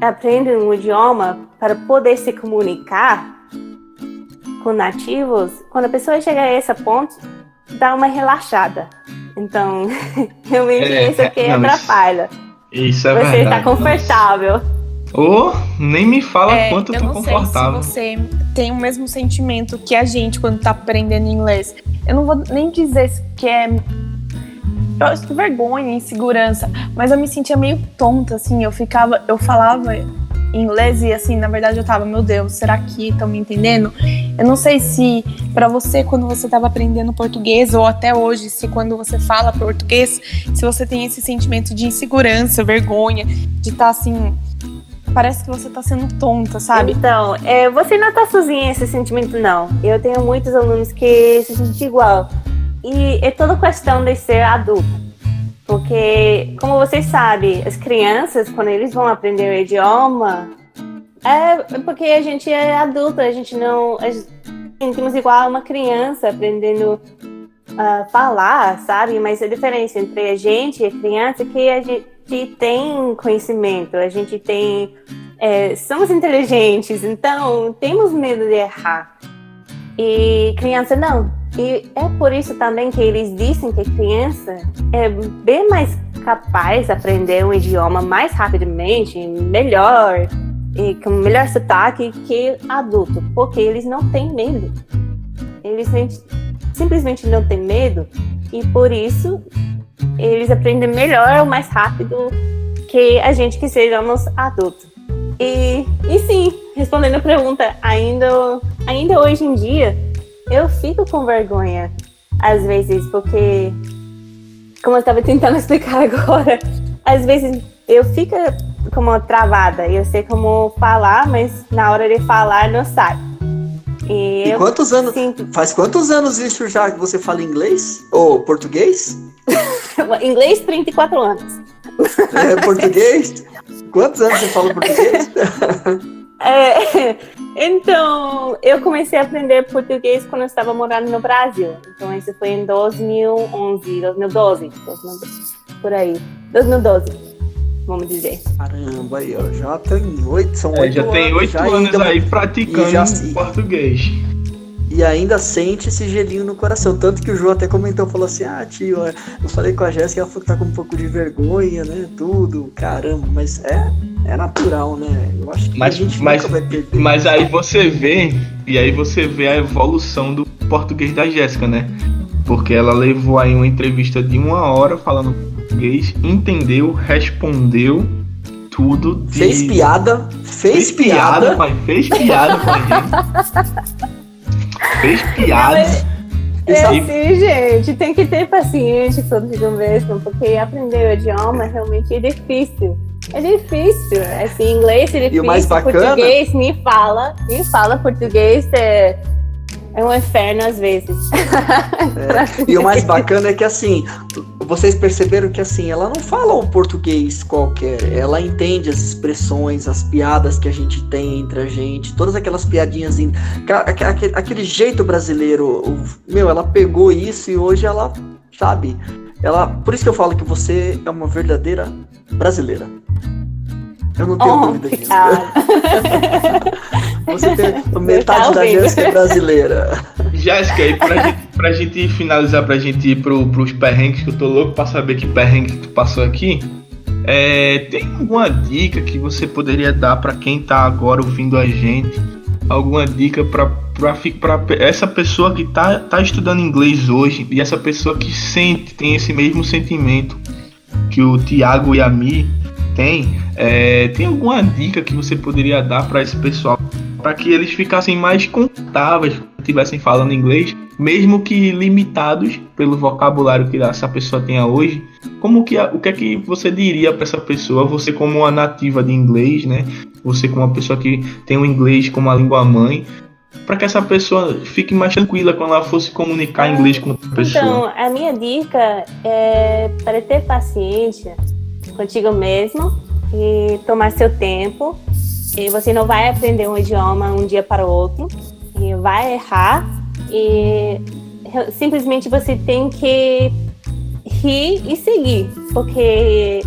aprendem um idioma para poder se comunicar, com nativos, quando a pessoa chega a esse ponto, dá uma relaxada. Então, realmente é, isso aqui não, atrapalha. Isso é Você está confortável. Ou oh, nem me fala é, quanto eu tô confortável. Sei se você tem o mesmo sentimento que a gente quando tá aprendendo inglês. Eu não vou nem dizer que é eu acho que vergonha, insegurança, mas eu me sentia meio tonta, assim, eu ficava, eu falava inglês e assim, na verdade eu tava, meu Deus, será que estão me entendendo? Eu não sei se para você quando você estava aprendendo português ou até hoje, se quando você fala português, se você tem esse sentimento de insegurança, vergonha, de estar tá, assim, parece que você tá sendo tonta, sabe? Então, é, você não tá sozinha esse sentimento, não. Eu tenho muitos alunos que se sentem igual. E é toda questão de ser adulto. Porque, como vocês sabem, as crianças, quando eles vão aprender o idioma, é porque a gente é adulto, a gente não. A gente sentimos igual a uma criança aprendendo a falar, sabe? Mas a diferença entre a gente e a criança é que a gente tem conhecimento, a gente tem. É, somos inteligentes, então temos medo de errar. E criança não. E é por isso também que eles dizem que criança é bem mais capaz de aprender um idioma mais rapidamente, melhor, e com melhor sotaque que adulto, porque eles não têm medo. Eles simplesmente não têm medo e por isso eles aprendem melhor ou mais rápido que a gente que sejamos adultos. E, e sim, respondendo a pergunta, ainda, ainda hoje em dia, eu fico com vergonha, às vezes, porque, como eu estava tentando explicar agora, às vezes eu fico como travada, eu sei como falar, mas na hora de falar não sai. E, e quantos anos? Sinto... Faz quantos anos isso já que você fala inglês? Ou português? inglês, 34 anos. É, português? Quantos anos você fala português? É, então, eu comecei a aprender português quando eu estava morando no Brasil. Então, isso foi em 2011, 2012, 2012 por aí. 2012, vamos dizer. Caramba, aí, ó, já tem oito, são é, oito já tem oito anos ainda, aí praticando já, português. E ainda sente esse gelinho no coração. Tanto que o João até comentou, falou assim: Ah, tio, eu falei com a Jéssica, ela falou que tá com um pouco de vergonha, né? Tudo, caramba, mas é, é natural, né? Eu acho que mas, a gente mas, nunca vai perder. Mas aí você vê, e aí você vê a evolução do português da Jéssica, né? Porque ela levou aí uma entrevista de uma hora falando português, entendeu, respondeu tudo. De... Fez piada, fez, fez piada. piada pai, fez piada com a gente. fez piada. É assim, gente, tem que ter paciência consigo mesmo, porque aprender o idioma realmente é difícil. É difícil, assim, inglês é difícil, e o mais bacana... português me fala, me fala português é, é um inferno às vezes. É. E o mais bacana é que assim, vocês perceberam que assim, ela não fala um português qualquer, ela entende as expressões, as piadas que a gente tem entre a gente, todas aquelas piadinhas, aquele, aquele jeito brasileiro, meu, ela pegou isso e hoje ela, sabe, ela, por isso que eu falo que você é uma verdadeira brasileira. Eu não tenho oh, dúvida disso. Você tem metade da Jéssica é brasileira. Jéssica, e pra gente, pra gente finalizar, pra gente ir pro, pros perrengues, que eu tô louco pra saber que perrengue que tu passou aqui. É, tem alguma dica que você poderia dar para quem tá agora ouvindo a gente alguma dica para essa pessoa que tá, tá estudando inglês hoje e essa pessoa que sente, tem esse mesmo sentimento que o Tiago e a Mi tem, é, tem alguma dica que você poderia dar para esse pessoal para que eles ficassem mais confortáveis estivessem falando inglês, mesmo que limitados pelo vocabulário que essa pessoa tenha hoje? Como que o que é que você diria para essa pessoa, você como uma nativa de inglês, né? Você como uma pessoa que tem o inglês como a língua mãe, para que essa pessoa fique mais tranquila quando ela fosse comunicar em inglês com outra pessoa? Então, a minha dica é para ter paciência contigo mesmo e tomar seu tempo. E você não vai aprender um idioma um dia para o outro e vai errar e simplesmente você tem que rir e seguir, porque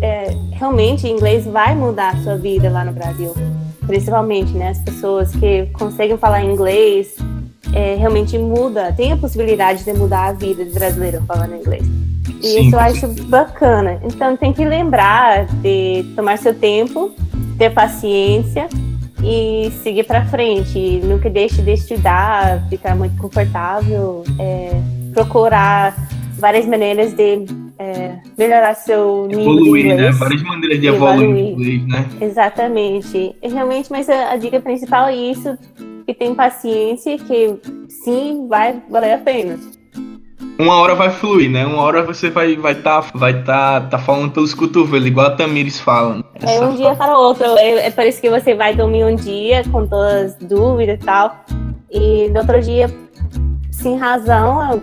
é, realmente inglês vai mudar a sua vida lá no Brasil principalmente, né? As pessoas que conseguem falar inglês é, realmente muda, tem a possibilidade de mudar a vida do brasileiro falando inglês. E Sim. isso eu acho bacana. Então tem que lembrar de tomar seu tempo, ter paciência e seguir para frente. Nunca deixe de estudar, ficar muito confortável, é, procurar várias maneiras de é, melhorar seu nível evoluir, de né? inglês. Né? Várias maneiras de evoluir, evoluir. inglês, né? Exatamente. Realmente, mas a, a, dica principal é isso, que tem paciência, que sim, vai valer a pena. Uma hora vai fluir, né? Uma hora você vai vai tá, vai tá, tá falando pelos cotovelos, igual a Tamires fala. É um dia para o outro. É, é por isso que você vai dormir um dia com todas as dúvidas e tal. E no outro dia, sem razão,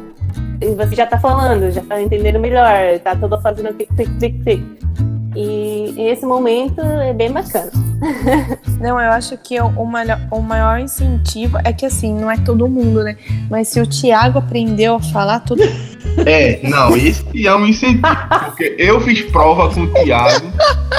você já tá falando, já tá entendendo melhor, tá todo fazendo clic, clic, clic, clic. E esse momento é bem bacana. Não, eu acho que o, maior, o maior incentivo é que assim, não é todo mundo, né? Mas se o Thiago aprendeu a falar, todo É, não, esse é um incentivo. Porque eu fiz prova com o Thiago.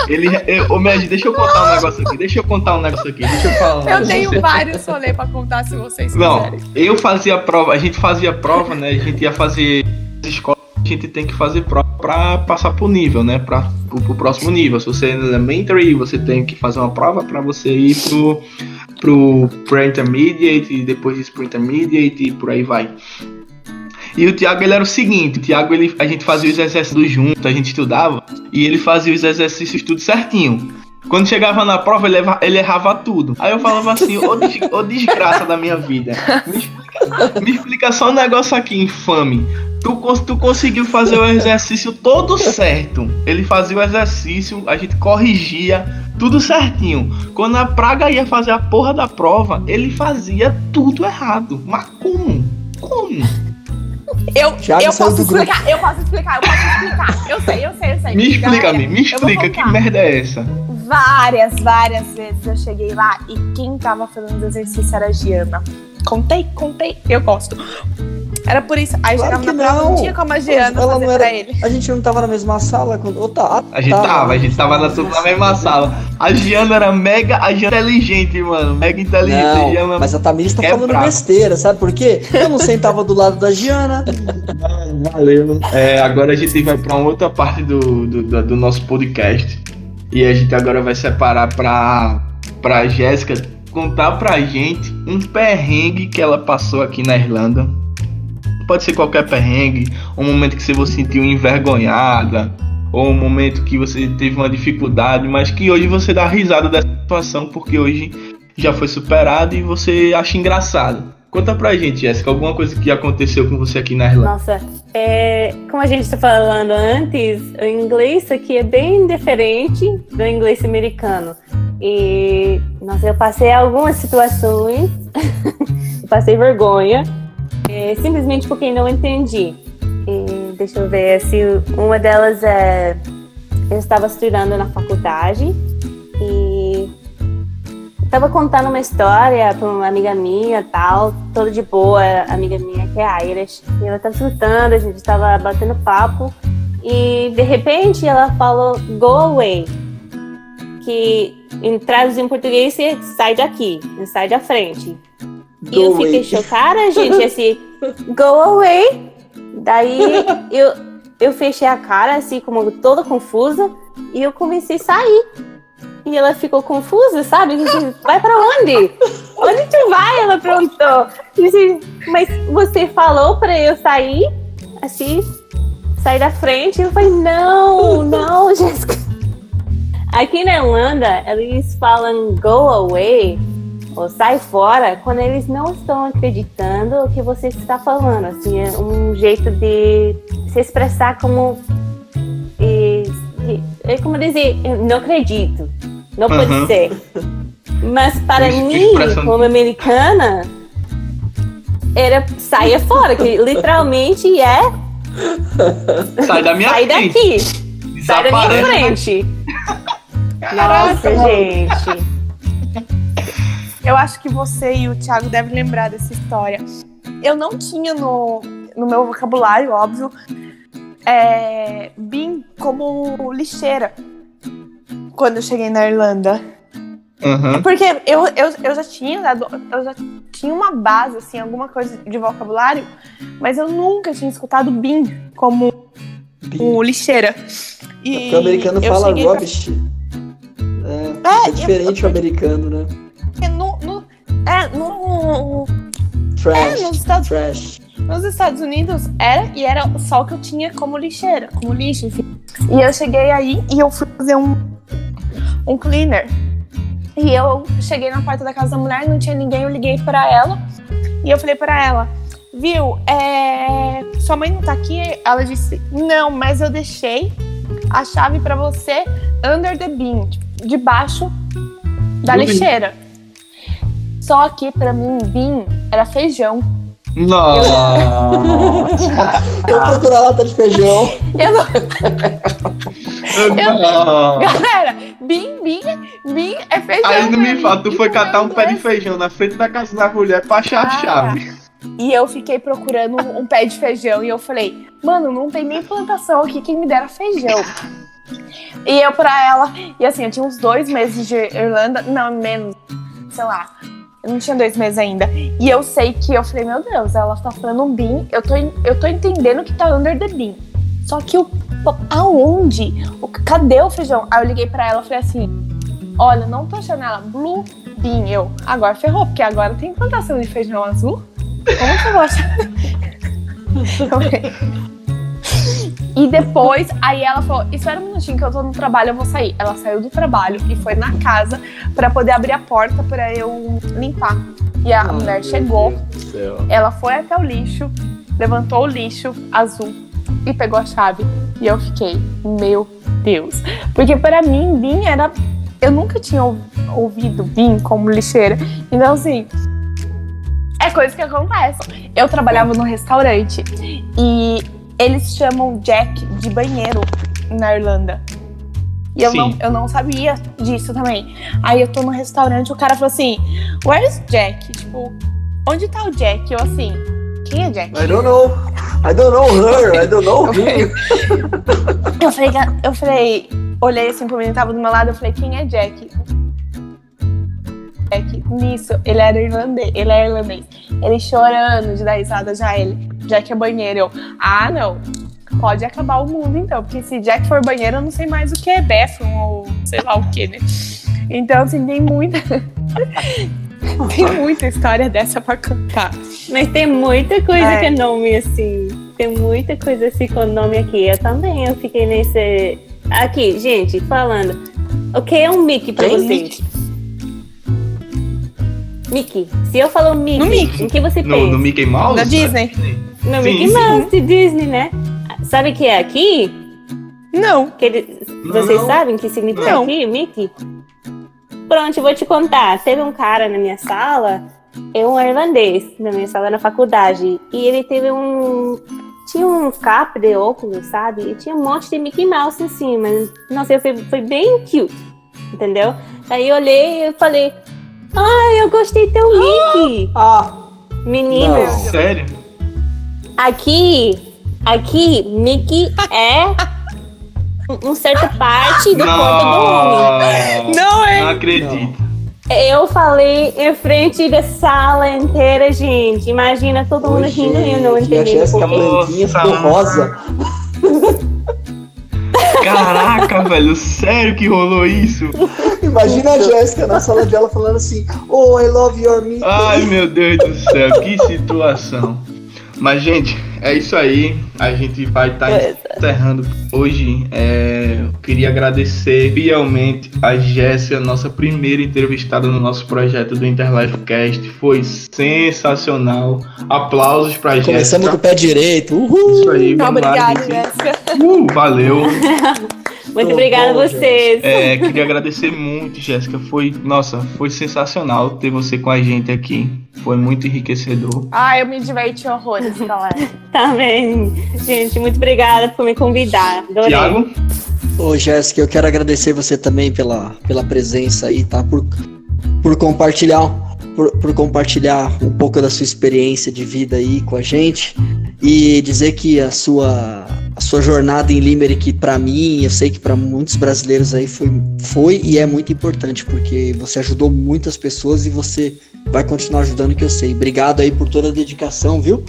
Ele. Eu, ô, Med, deixa eu contar um negócio aqui. Deixa eu contar um negócio aqui. Deixa eu falar um Eu tenho você. vários rolês pra contar se vocês não, quiserem. Não, eu fazia prova, a gente fazia prova, né? A gente ia fazer escola gente tem que fazer prova para passar pro nível, né? Para o próximo nível. Se você é elementary, você tem que fazer uma prova para você ir pro pro pre-intermediate e depois disso pro intermediate e por aí vai. E o Thiago ele era o seguinte, o Thiago ele, a gente fazia os exercícios juntos, a gente estudava e ele fazia os exercícios tudo certinho. Quando chegava na prova, ele, errava, ele errava tudo. Aí eu falava assim, ô desgraça da minha vida. Me explica, me explica só um negócio aqui, infame. Tu, tu conseguiu fazer o exercício todo certo. Ele fazia o exercício, a gente corrigia, tudo certinho. Quando a praga ia fazer a porra da prova, ele fazia tudo errado. Mas como? Como? Eu, eu posso explicar, eu posso explicar, eu posso explicar. Eu sei, eu sei, eu sei. Me explica, me, me explica, que merda é essa? Várias, várias vezes eu cheguei lá e quem tava fazendo exercício era a Giana. Contei, contei, eu gosto. Era por isso. Aí claro chegava na prova, não tinha como a Giana ela fazer não era, pra ele. A gente não tava na mesma sala quando. Oh, tá, a gente tava, a gente tava na, na mesma sala. A Giana era mega, a Giana inteligente, mano. Mega inteligente. Não, Giana mas a Tamiris tá é falando brava. besteira, sabe por quê? Eu não sentava do lado da Giana. Valeu. É, agora a gente vai pra uma outra parte do, do, do nosso podcast. E a gente agora vai separar pra, pra Jéssica contar pra gente um perrengue que ela passou aqui na Irlanda Pode ser qualquer perrengue, um momento que você se sentiu envergonhada, ou um momento que você teve uma dificuldade, mas que hoje você dá risada dessa situação porque hoje já foi superado e você acha engraçado. Conta pra gente, Jéssica, alguma coisa que aconteceu com você aqui na Irlanda. Nossa, é, como a gente está falando antes, o inglês aqui é bem diferente do inglês americano. E, nossa, eu passei algumas situações, passei vergonha, é, simplesmente porque não entendi. E, deixa eu ver, se uma delas é. Eu estava estudando na faculdade e estava contando uma história para uma amiga minha, tal, toda de boa, amiga minha que é Irish. E ela estava escutando, a gente estava batendo papo e de repente ela falou go away, que em traduzido em português é sai daqui, sai da frente. E eu fiquei chocada, gente, assim, go away. Daí eu, eu fechei a cara, assim, como toda confusa, e eu comecei a sair. E ela ficou confusa, sabe? Vai para onde? onde tu vai? Ela perguntou. Disse, mas você falou pra eu sair? Assim, sair da frente? Eu falei, não, não, Jéssica. Aqui na Irlanda, eles falam go away ou sai fora quando eles não estão acreditando o que você está falando. Assim, é um jeito de se expressar como. e- É como dizer, não acredito, não pode ser. Mas para Ex- mim, como americana, era saia fora, que literalmente é Sai da minha sai frente. daqui, sai da minha frente. Nossa, gente. Eu acho que você e o Thiago devem lembrar dessa história. Eu não tinha no, no meu vocabulário, óbvio, é, BIM como lixeira quando eu cheguei na Irlanda. Aham. Porque eu, eu, eu já tinha dado, eu já tinha uma base, assim, alguma coisa de vocabulário, mas eu nunca tinha escutado BIM como um lixeira. E Porque o americano eu fala cheguei pra- rubbish. É, É, é diferente eu- o americano, né? É, no, Trash. É, nos Estados- Trash. Nos Estados Unidos era e era só o que eu tinha como lixeira, como lixo, enfim. E eu cheguei aí e eu fui fazer um, um cleaner. E eu cheguei na porta da casa da mulher, não tinha ninguém, eu liguei pra ela e eu falei pra ela, viu, é, sua mãe não tá aqui? Ela disse, não, mas eu deixei a chave pra você under the bin, tipo, debaixo da lixeira. Só que pra mim, bin era feijão. Nossa. Eu procuro a lata de feijão. Eu não, Não. Galera, bim, bim, bim é feijão. Aí não me fala, tu foi catar um pé de feijão na frente da casa da mulher pra achar a chave. E eu fiquei procurando um pé de feijão. E eu falei, mano, não tem nem plantação aqui, quem me dera feijão. E eu pra ela, e assim, eu tinha uns dois meses de Irlanda, não, menos, sei lá. Eu não tinha dois meses ainda. E eu sei que eu falei, meu Deus, ela tá falando um bin, eu tô, eu tô entendendo que tá under the bin. Só que o. Aonde? O, cadê o feijão? Aí eu liguei pra ela e falei assim: Olha, não tô achando ela. Blue bean. Eu, agora ferrou, porque agora tem plantação de feijão azul. Como que eu vou achar? e depois, aí ela falou: Espera um minutinho que eu tô no trabalho, eu vou sair. Ela saiu do trabalho e foi na casa pra poder abrir a porta pra eu limpar. E a mulher chegou, ela foi até o lixo, levantou o lixo azul e pegou a chave. E eu fiquei, meu Deus. Porque para mim, BIM era. Eu nunca tinha ou- ouvido BIM como lixeira. Então, assim. É coisa que acontece. Eu trabalhava no restaurante e eles chamam Jack de banheiro na Irlanda. E eu Sim. não, eu não sabia disso também. Aí eu tô no restaurante, o cara falou assim: Where's Jack? Tipo, onde tá o Jack? Eu assim, quem é Jack? I don't know. I don't know her. I don't know him. Eu falei, "Ga- eu falei, olhei assim pro menino que tava do meu lado, eu falei, quem é Jack? Jack, nisso, ele era irlandês, ele é irlandês. Ele chorando de dar risada já, ele, Jack é banheiro. Eu, ah, não, pode acabar o mundo então, porque se Jack for banheiro, eu não sei mais o que é bathroom ou sei lá o que, né? Então, assim, tem muita. tem muita história dessa pra contar. Mas tem muita coisa É. que é nome assim. Tem muita coisa assim com nome aqui. Eu também, eu fiquei nesse. Aqui, gente, falando. O que é um Mickey pra vocês? Mickey. Se eu falo Mickey, No Mickey. o que você No, pensa? no Mickey Mouse? Da Disney? No Sim, Mickey. Mouse de Disney, né? Sabe o que é aqui? Não. Que ele- vocês Não. sabem o que significa Não. aqui, Mickey? Pronto, eu vou te contar. Teve um cara na minha sala, é um irlandês, na minha sala na faculdade, e ele teve um. Tinha um cap de óculos, sabe? E tinha um monte de Mickey Mouse em cima. Nossa, foi, foi bem cute, entendeu? Aí eu olhei e falei: Ai, eu gostei teu Mickey! Ah, Menina, Não. Sério? Aqui, aqui, Mickey é um- certa parte do corpo do homem. Não, é. Não acredito. Eu falei em frente da sala inteira, gente. Imagina todo mundo rindo e eu não a entendendo Jéssica. Blanquinha ficou rosa. Caraca, velho, sério que rolou isso? Imagina a Jéssica na sala dela falando assim, oh, I love your meat. Ai, meu Deus do céu, que situação. Mas, gente, é isso aí. A gente vai estar tá encerrando hoje. É, eu queria agradecer fielmente a Jéssica, nossa primeira entrevistada no nosso projeto do Interlife Cast. Foi sensacional. Aplausos pra Jéssica. Começamos com o pé direito. Uhul. Isso aí, Obrigada, Jéssica. Uh, valeu. Muito obrigada a vocês. É, queria agradecer muito, Jéssica. Foi, nossa, foi sensacional ter você com a gente aqui. Foi muito enriquecedor. Ah, eu me diverti horrores, galera. Também. Gente, muito obrigada por me convidar. Adorei. Tiago? Ô, Jéssica, eu quero agradecer você também pela, pela presença aí, tá? Por, por compartilhar por, por compartilhar um pouco da sua experiência de vida aí com a gente e dizer que a sua a sua jornada em Limerick para mim, eu sei que para muitos brasileiros aí foi, foi e é muito importante porque você ajudou muitas pessoas e você vai continuar ajudando que eu sei. Obrigado aí por toda a dedicação, viu?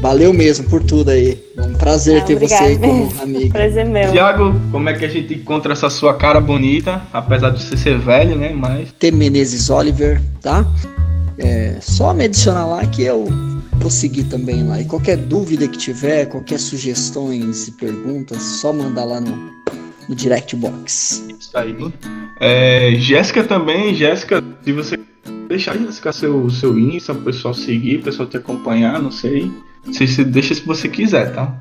Valeu mesmo por tudo aí. É um prazer Ah, ter você aí como amigo. Prazer meu. Tiago, como é que a gente encontra essa sua cara bonita? Apesar de você ser velho, né? Mas. T Menezes Oliver, tá? É, só me adicionar lá que eu vou seguir também lá. E qualquer dúvida que tiver, qualquer sugestões e perguntas, só mandar lá no, no direct box. Isso aí. É, Jéssica também, Jéssica, se você deixar Jéssica seu, seu Insta, o pessoal seguir, o pessoal te acompanhar, não sei. Se deixa se você quiser, tá?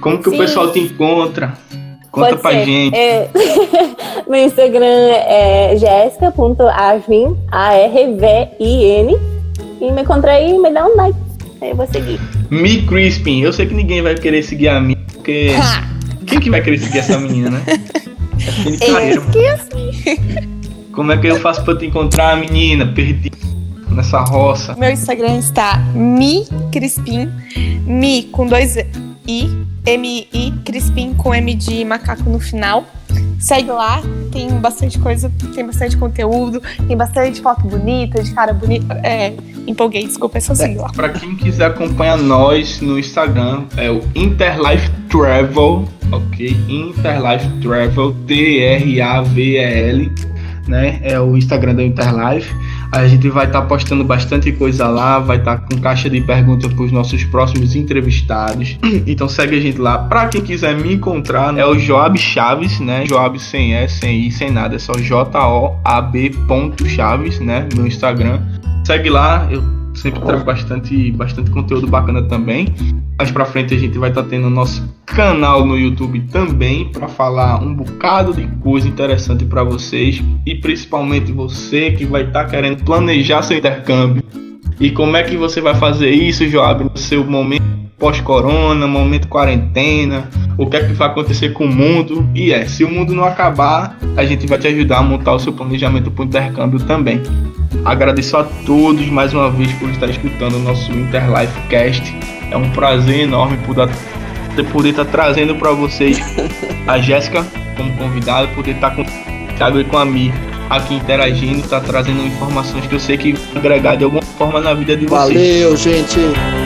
Como que o Sim. pessoal te encontra? Conta Pode pra ser. gente. É, meu Instagram é jéssica.arvin, A-R-V-I-N. E me encontra aí, me dá um like. Aí eu vou seguir. Me Crispin, eu sei que ninguém vai querer seguir a mim, porque. Quem que vai querer seguir essa menina, né? É assim. Como é que eu faço pra te encontrar, menina? Perdi nessa roça. Meu Instagram está Mi Crispim, Mi com dois I, M-I, Crispim com M de macaco no final. Segue lá, tem bastante coisa, tem bastante conteúdo, tem bastante foto bonita, de cara bonita. É, empolguei, desculpa, é só seguir lá. Pra quem quiser acompanhar nós no Instagram, é o Interlife Travel, ok? Interlife Travel, T-R-A-V-E-L, né? É o Instagram da Interlife. A gente vai estar postando bastante coisa lá, vai estar com caixa de perguntas para os nossos próximos entrevistados. Então segue a gente lá. Pra quem quiser me encontrar, é o Joab Chaves, né? Joab sem S, sem I, sem nada. É só J-O-A-B ponto Chaves, né? No Instagram. Segue lá, eu sempre trago bastante, bastante conteúdo bacana também. Mais pra frente a gente vai estar tendo nosso canal no YouTube também para falar um bocado de coisa interessante para vocês e principalmente você que vai estar querendo planejar seu intercâmbio. E como é que você vai fazer isso, Joab, no seu momento pós-corona, momento quarentena, o que é que vai acontecer com o mundo? E é, se o mundo não acabar, a gente vai te ajudar a montar o seu planejamento para o intercâmbio também. Agradeço a todos mais uma vez por estar escutando o nosso Interlife Cast. É um prazer enorme poder, poder estar trazendo para vocês a Jéssica como convidada, poder estar com o Thiago e com a Mi aqui interagindo, estar trazendo informações que eu sei que agregar de alguma forma na vida de vocês. Valeu, gente!